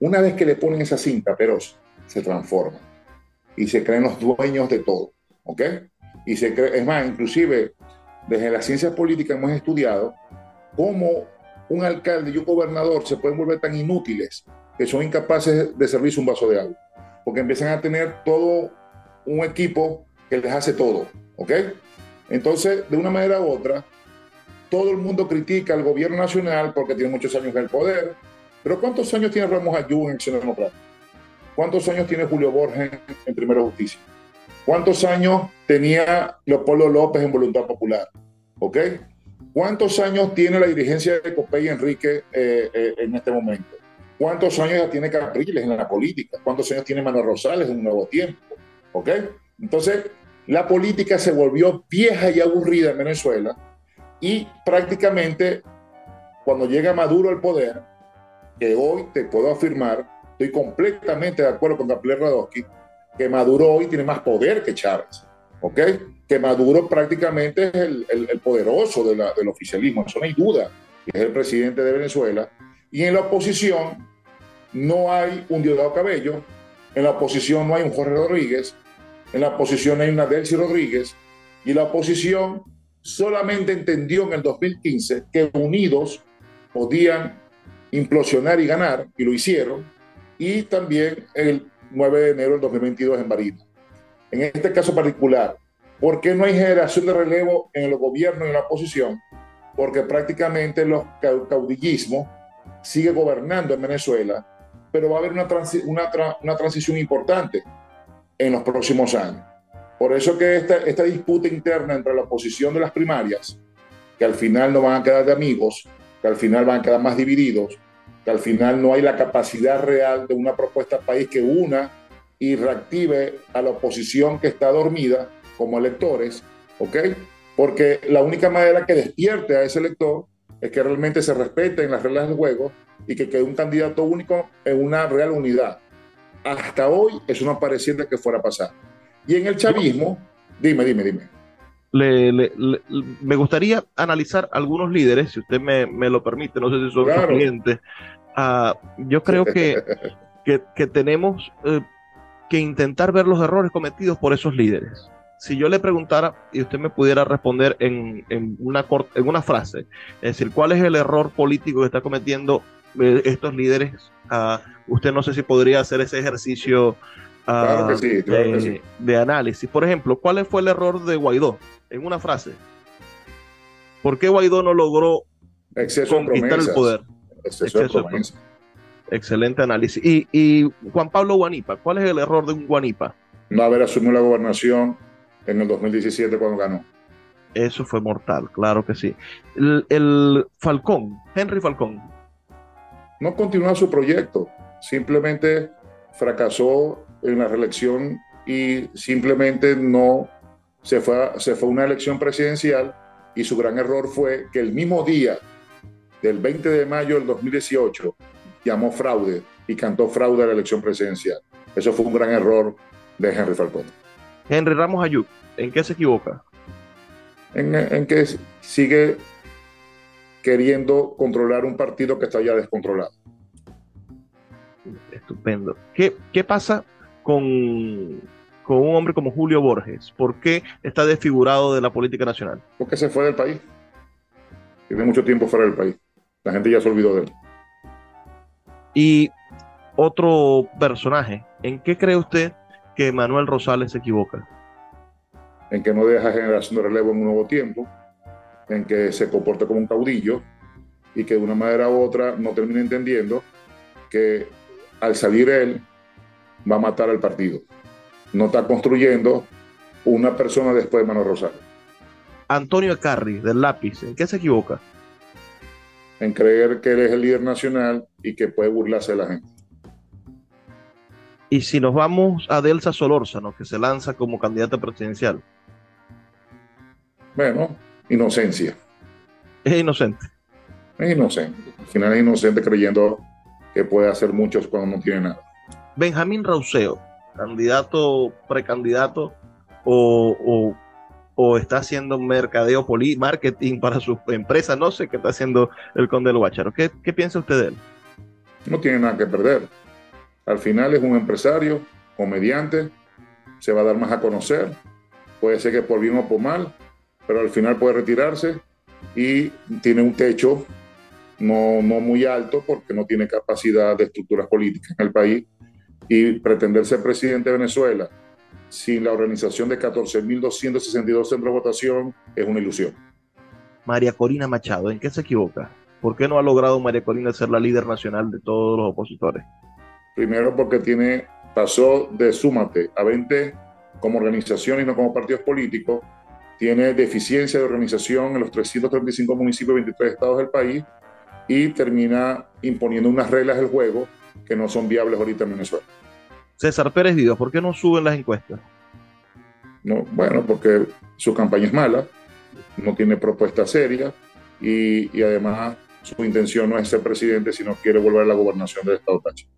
Una vez que le ponen esa cinta, pero se transforman y se creen los dueños de todo. ¿Ok? Y se cree, es más, inclusive desde la ciencia política hemos estudiado cómo un alcalde y un gobernador se pueden volver tan inútiles que son incapaces de servirse un vaso de agua, porque empiezan a tener todo un equipo que les hace todo, ¿ok? Entonces, de una manera u otra, todo el mundo critica al gobierno nacional porque tiene muchos años en el poder, pero ¿cuántos años tiene Ramos Ayú en Acción Democrática? ¿Cuántos años tiene Julio Borges en Primera Justicia? ¿Cuántos años tenía Leopoldo López en Voluntad Popular? ¿Ok? ¿Cuántos años tiene la dirigencia de Copey Enrique eh, eh, en este momento? ¿Cuántos años ya tiene Capriles en la política? ¿Cuántos años tiene Manuel Rosales en un nuevo tiempo? ¿Ok? Entonces, la política se volvió vieja y aburrida en Venezuela y prácticamente cuando llega Maduro al poder, que hoy te puedo afirmar, estoy completamente de acuerdo con Gabriel Radowski, que Maduro hoy tiene más poder que Chávez, ¿ok? Que Maduro prácticamente es el, el, poderoso de del oficialismo, eso no hay duda, es el presidente de Venezuela. Y en la oposición no hay un Diosdado Cabello, en la oposición no hay un Jorge Rodríguez, en la oposición hay una Delcy Rodríguez, y la oposición solamente entendió en el 2015 que unidos podían implosionar y ganar, y lo hicieron, y también el 9 de enero del 2022 en Barina. En este caso particular, ¿por qué no hay generación de relevo en el gobierno y en la oposición? Porque prácticamente los caudillismo sigue gobernando en Venezuela, pero va a haber una, una, una transición importante en los próximos años. Por eso que esta, esta disputa interna entre la oposición de las primarias, que al final no van a quedar de amigos, que al final van a quedar más divididos, que al final no hay la capacidad real de una propuesta país que una y reactive a la oposición que está dormida como electores, ¿ok? Porque la única manera que despierte a ese elector es que realmente se respeten las reglas del juego y que quede un candidato único en una real unidad. Hasta hoy eso no pareciera que fuera a pasar. Y en el chavismo, dime, dime, dime. me gustaría analizar algunos líderes, si usted me, me lo permite, no sé si son claro. clientes, Ah, yo creo que, que, tenemos eh, que intentar ver los errores cometidos por esos líderes. Si yo le preguntara y usted me pudiera responder en, en una, en una frase, es decir, ¿cuál es el error político que está cometiendo eh, estos líderes? Uh, usted no sé si podría hacer ese ejercicio claro que sí, claro de, que sí. de análisis. Por ejemplo, ¿cuál fue el error de Guaidó? En una frase. ¿Por qué Guaidó no logró Exceso conquistar el poder? Exceso de. Excelente análisis. Y, y, Juan Pablo Guanipa, ¿cuál es el error de un Guanipa? No haber asumido la gobernación en el 2017 cuando ganó. Eso fue mortal, claro que sí. El, el Falcón, Henry Falcón. No continuó su proyecto, simplemente fracasó en la reelección y simplemente no se fue, a, se fue a una elección presidencial y su gran error fue que el mismo día del 20 de mayo del 2018 llamó fraude y cantó fraude a la elección presidencial. Eso fue un gran error de Henry Falcón. Henry Ramos Ayub, ¿en qué se equivoca? En, en, que sigue queriendo controlar un partido que está ya descontrolado. Estupendo. ¿Qué, qué pasa con, con un hombre como Julio Borges? ¿Por qué está desfigurado de la política nacional? Porque se fue del país. Tiene mucho tiempo fuera del país. La gente ya se olvidó de él. Y otro personaje, ¿en qué cree usted que Manuel Rosales se equivoca? En que no deja generación de relevo en un nuevo tiempo, en que se comporta como un caudillo y que de una manera u otra no termina entendiendo que al salir él va a matar al partido. No está construyendo una persona después de Manuel Rosales. Antonio Carri, del lápiz, ¿en qué se equivoca? en creer que él es el líder nacional y que puede burlarse de la gente. Y si nos vamos a Delsa Solórzano, que se lanza como candidata presidencial. Bueno, inocencia. Es inocente. Es inocente. Al final es inocente creyendo que puede hacer muchos cuando no tiene nada. Benjamín Rauseo, candidato, precandidato o, o o está haciendo mercadeo, marketing para su empresa, no sé qué está haciendo el conde del Guacharo. ¿Qué, ¿Qué, piensa usted de él? No tiene nada que perder. Al final es un empresario, comediante, se va a dar más a conocer, puede ser que por bien o por mal, pero al final puede retirarse y tiene un techo no, no muy alto porque no tiene capacidad de estructuras políticas en el país y pretender ser presidente de Venezuela sin la organización de 14.262 centros de votación es una ilusión. María Corina Machado, ¿en qué se equivoca? ¿Por qué no ha logrado María Corina ser la líder nacional de todos los opositores? Primero porque tiene, pasó de Súmate a 20 como organización y no como partidos políticos, tiene deficiencia de organización en los 335 municipios y 23 estados del país y termina imponiendo unas reglas del juego que no son viables ahorita en Venezuela. César Pérez Dios, ¿por qué no suben las encuestas? No, bueno, porque su campaña es mala, no tiene propuesta seria y, y además su intención no es ser presidente, sino quiere volver a la gobernación del Estado Táchira.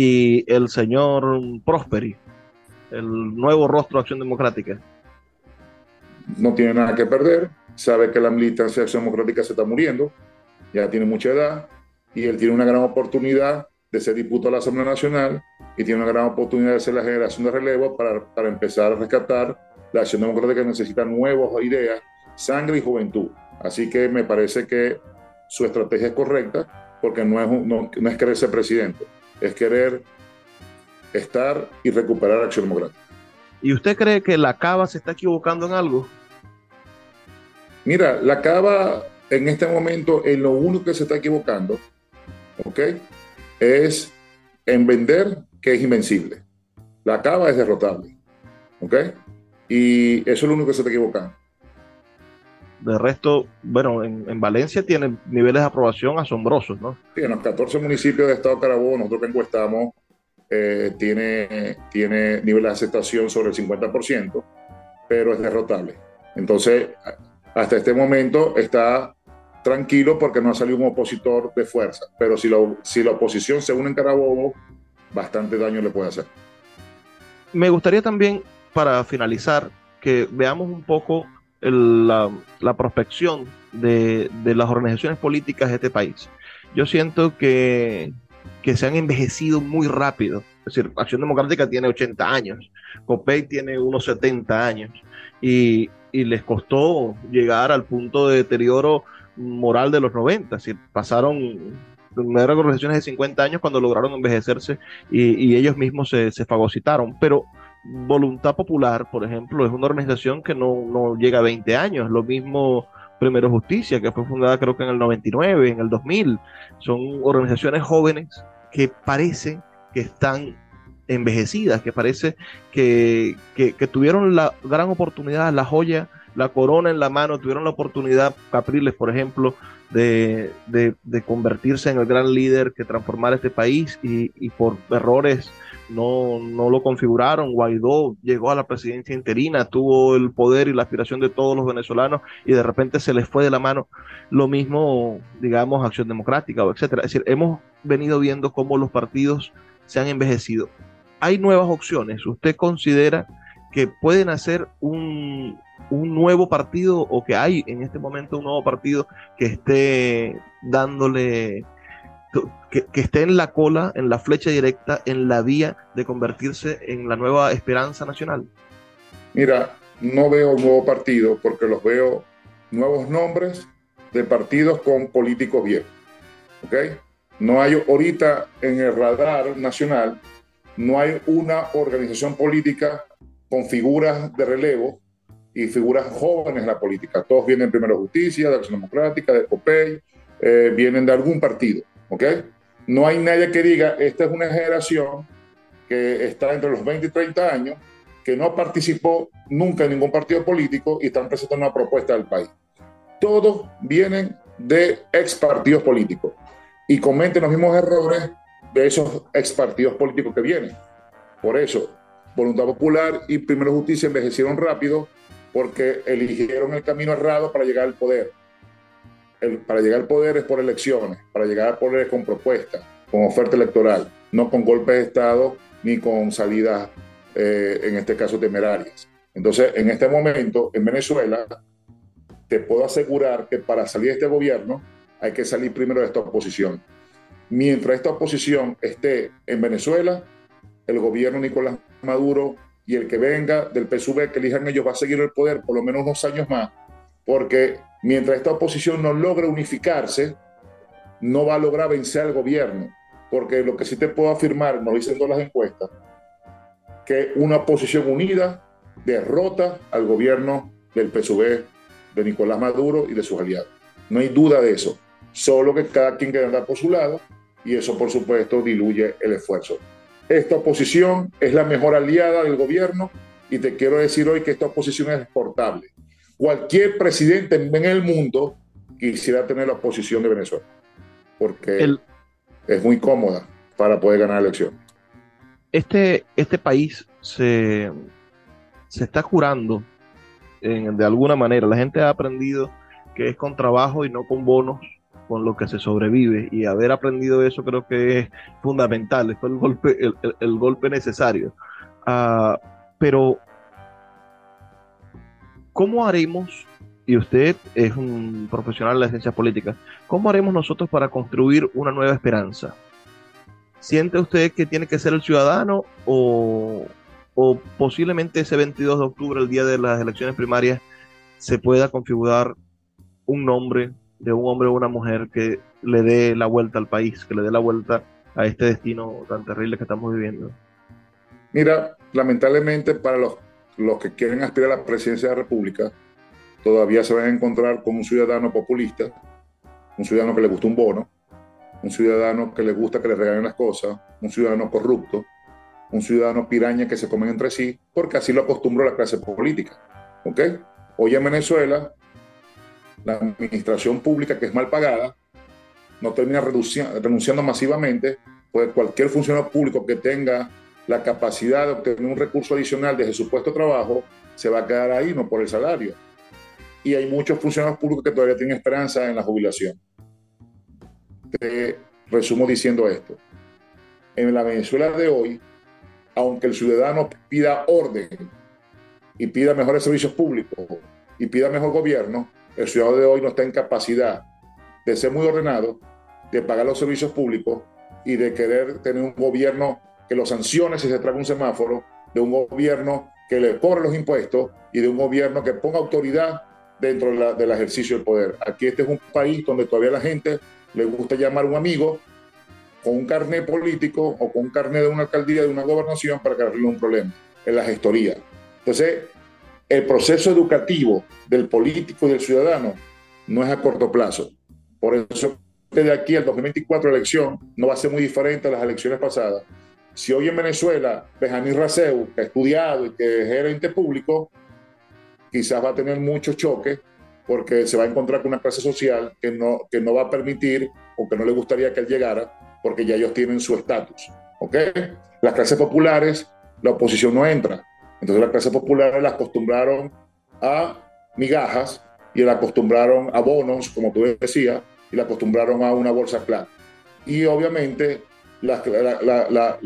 Y el señor Prosperi, el nuevo rostro de Acción Democrática. No tiene nada que perder, sabe que la militancia de Acción Democrática se está muriendo, ya tiene mucha edad y él tiene una gran oportunidad de ser diputado a la Asamblea Nacional y tiene una gran oportunidad de ser la generación de relevo para, para empezar a rescatar la acción democrática que necesita nuevas ideas, sangre y juventud. Así que me parece que su estrategia es correcta porque no es, no, no es presidente, es querer estar y recuperar acción democrática. ¿Y usted cree que la Cava se está equivocando en algo? Mira, la Cava en este momento en lo único que se está equivocando, ¿ok? Es en vender que es invencible. La Cava es derrotable, ¿ok? Y eso es lo único que se está equivocando. De resto, bueno, en, en, Valencia tiene niveles de aprobación asombrosos, ¿no? Sí, en los 14 municipios de Estado Carabobo, nosotros que encuestamos, eh, tiene, tiene nivel de aceptación sobre el 50%, pero es derrotable. Entonces, hasta este momento está tranquilo porque no ha salido un opositor de fuerza, pero si, lo, si la oposición se une en Carabobo, bastante daño le puede hacer. Me gustaría también, para finalizar, que veamos un poco el, la, la, prospección de, de, las organizaciones políticas de este país. Yo siento que, que, se han envejecido muy rápido. Es decir, Acción Democrática tiene 80 años, COPEI tiene unos 70 años y, y les costó llegar al punto de deterioro moral de los 90. Es decir, pasaron eran organizaciones de 50 años cuando lograron envejecerse y, y ellos mismos se, se, fagocitaron. Pero Voluntad Popular, por ejemplo, es una organización que no, no, llega a 20 años. Lo mismo Primero Justicia, que fue fundada creo que en el 99, en el 2000. Son organizaciones jóvenes que parece que están envejecidas, que parece que, que, tuvieron la gran oportunidad, la joya la corona en la mano, tuvieron la oportunidad, Capriles, por ejemplo, de, de, de, convertirse en el gran líder que transformara este país y, y por errores no, no, lo configuraron. Guaidó llegó a la presidencia interina, tuvo el poder y la aspiración de todos los venezolanos y de repente se les fue de la mano. Lo mismo, digamos, Acción Democrática o etcétera. Es decir, hemos venido viendo cómo los partidos se han envejecido. Hay nuevas opciones. ¿Usted considera que pueden hacer un, un nuevo partido o que hay en este momento un nuevo partido que esté dándole, que, esté en la cola, en la flecha directa, en la vía de convertirse en la nueva esperanza nacional? Mira, no veo un nuevo partido porque los veo nuevos nombres de partidos con políticos viejos. ¿Ok? No hay ahorita en el radar nacional, no hay una organización política con figuras de relevo y figuras jóvenes en la política. Todos vienen primero de Justicia, de Acción Democrática, de COPEI, eh, vienen de algún partido, ¿ok? No hay nadie que diga, esta es una generación que está entre los 20 y 30 años, que no participó nunca en ningún partido político y están presentando una propuesta del país. Todos vienen de ex partidos políticos y cometen los mismos errores de esos ex partidos políticos que vienen. Por eso, Voluntad Popular y Primero Justicia envejecieron rápido porque eligieron el camino errado para llegar al poder. El, para llegar al poder es por elecciones, para llegar al poder es con propuestas, con oferta electoral, no con golpes de Estado ni con salidas, eh, en este caso, temerarias. Entonces, en este momento, en Venezuela, te puedo asegurar que para salir de este gobierno hay que salir primero de esta oposición. Mientras esta oposición esté en Venezuela, el gobierno Nicolás Maduro y el que venga del PSUV que elijan ellos va a seguir el poder por lo menos unos años más, porque mientras esta oposición no logre unificarse, no va a lograr vencer al gobierno, porque lo que sí te puedo afirmar, nos dicen todas las encuestas, que una oposición unida derrota al gobierno del PSUV, de Nicolás Maduro y de sus aliados. No hay duda de eso, solo que cada quien quiere andar por su lado y eso por supuesto diluye el esfuerzo. Esta oposición es la mejor aliada del gobierno y te quiero decir hoy que esta oposición es exportable. Cualquier presidente en el mundo quisiera tener la oposición de Venezuela, porque es muy cómoda para poder ganar la elección. Este, este país se, se está curando de alguna manera. La gente ha aprendido que es con trabajo y no con bonos con lo que se sobrevive y haber aprendido eso creo que es fundamental, fue el golpe, el, golpe necesario. Ah, pero, ¿cómo haremos, y usted es un profesional de la ciencia política, ¿cómo haremos nosotros para construir una nueva esperanza? ¿Siente usted que tiene que ser el ciudadano o, o posiblemente ese 22 de octubre, el día de las elecciones primarias, se pueda configurar un nombre de un hombre o una mujer que le dé la vuelta al país, que le dé la vuelta a este destino tan terrible que estamos viviendo? Mira, lamentablemente para los, los que quieren aspirar a la presidencia de la República, todavía se van a encontrar con un ciudadano populista, un ciudadano que le gusta un bono, un ciudadano que le gusta que le regalen las cosas, un ciudadano corrupto, un ciudadano piraña que se comen entre sí, porque así lo acostumbró la clase política. ¿Ok? Hoy en Venezuela la administración pública que es mal pagada no termina renunciando masivamente, pues cualquier funcionario público que tenga la capacidad de obtener un recurso adicional desde su puesto de trabajo se va a quedar ahí, no por el salario. Y hay muchos funcionarios públicos que todavía tienen esperanza en la jubilación. Te resumo diciendo esto. En la Venezuela de hoy, aunque el ciudadano pida orden y pida mejores servicios públicos y pida mejor gobierno, el ciudadano de hoy no está en capacidad de ser muy ordenado, de pagar los servicios públicos y de querer tener un gobierno que lo sancione si se traga un semáforo, de un gobierno que le cobre los impuestos y de un gobierno que ponga autoridad dentro del ejercicio del poder. Aquí este es un país donde todavía la gente le gusta llamar a un amigo con un carnet político o con un carnet de una alcaldía, de una gobernación para que arregle un problema en la gestoría. Entonces, el proceso educativo del político y del ciudadano no es a corto plazo. Por eso, desde aquí al 2024 la elección no va a ser muy diferente a las elecciones pasadas. Si hoy en Venezuela Benjamín Raseu, que ha estudiado y que es gerente público, quizás va a tener muchos choques porque se va a encontrar con una clase social que no, que no va a permitir o que no le gustaría que él llegara porque ya ellos tienen su estatus. ¿ok? Las clases populares, la oposición no entra. Entonces las clases populares las acostumbraron a migajas y la acostumbraron a bonos, como tú decías, y la acostumbraron a una bolsa clara. Y obviamente la, la,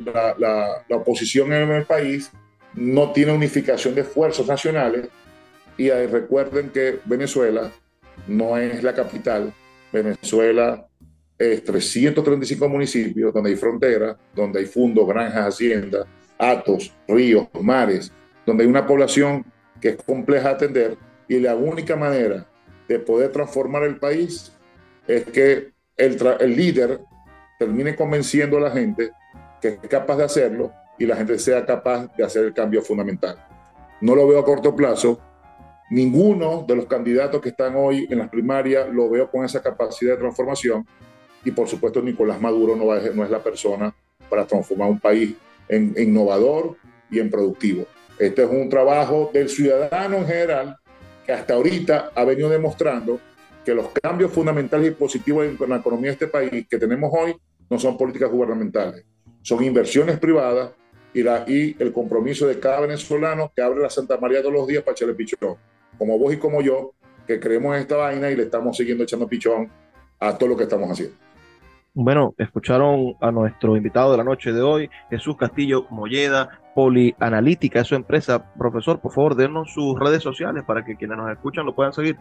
la, oposición en el país no tiene unificación de esfuerzos nacionales y recuerden que Venezuela no es la capital, Venezuela es 335 municipios donde hay fronteras, donde hay fundos, granjas, haciendas, atos, ríos, mares, donde hay una población que es compleja de atender y la única manera de poder transformar el país es que el, el líder termine convenciendo a la gente que es capaz de hacerlo y la gente sea capaz de hacer el cambio fundamental. No lo veo a corto plazo. Ninguno de los candidatos que están hoy en las primarias lo veo con esa capacidad de transformación. Y por supuesto Nicolás Maduro no, no es la persona para transformar un país en innovador y en productivo. Este es un trabajo del ciudadano en general que hasta ahorita ha venido demostrando que los cambios fundamentales y positivos en la economía de este país que tenemos hoy no son políticas gubernamentales, son inversiones privadas y, la, y el compromiso de cada venezolano que abre la Santa María todos los días para echarle pichón, como vos y como yo, que creemos en esta vaina y le estamos siguiendo echando pichón a todo lo que estamos haciendo. Bueno, escucharon a nuestro invitado de la noche de hoy, Jesús Castillo Molleda, Polianalítica, es su empresa. Profesor, por favor, denos sus redes sociales para que quienes nos escuchan lo puedan seguir.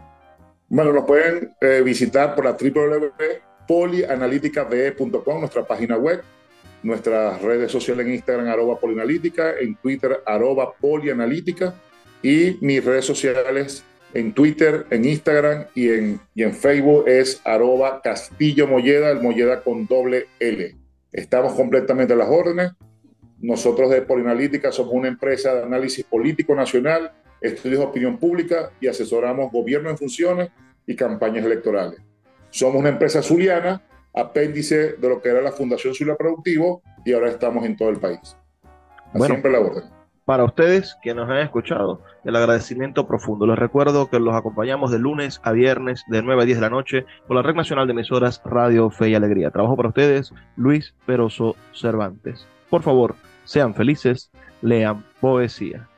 Bueno, nos pueden eh, visitar por la www.polianalíticabe.com, nuestra página web, nuestras redes sociales en Instagram, arroba polianalítica, en Twitter, arroba polianalítica, y mis redes sociales en Twitter, en Instagram y en, y en Facebook es arroba Castillo Molleda, el Molleda con doble L. Estamos completamente a las órdenes. Nosotros de Polinalítica somos una empresa de análisis político nacional, estudios de opinión pública y asesoramos gobierno en funciones y campañas electorales. Somos una empresa zuliana, apéndice de lo que era la Fundación Zulia Productivo y ahora estamos en todo el país. Siempre la orden. Para ustedes que nos han escuchado, el agradecimiento profundo. Les recuerdo que los acompañamos de lunes a viernes de 9 a 10 de la noche por la Red Nacional de Emisoras Radio Fe y Alegría. Trabajo para ustedes Luis Peroso Cervantes. Por favor, sean felices, lean poesía.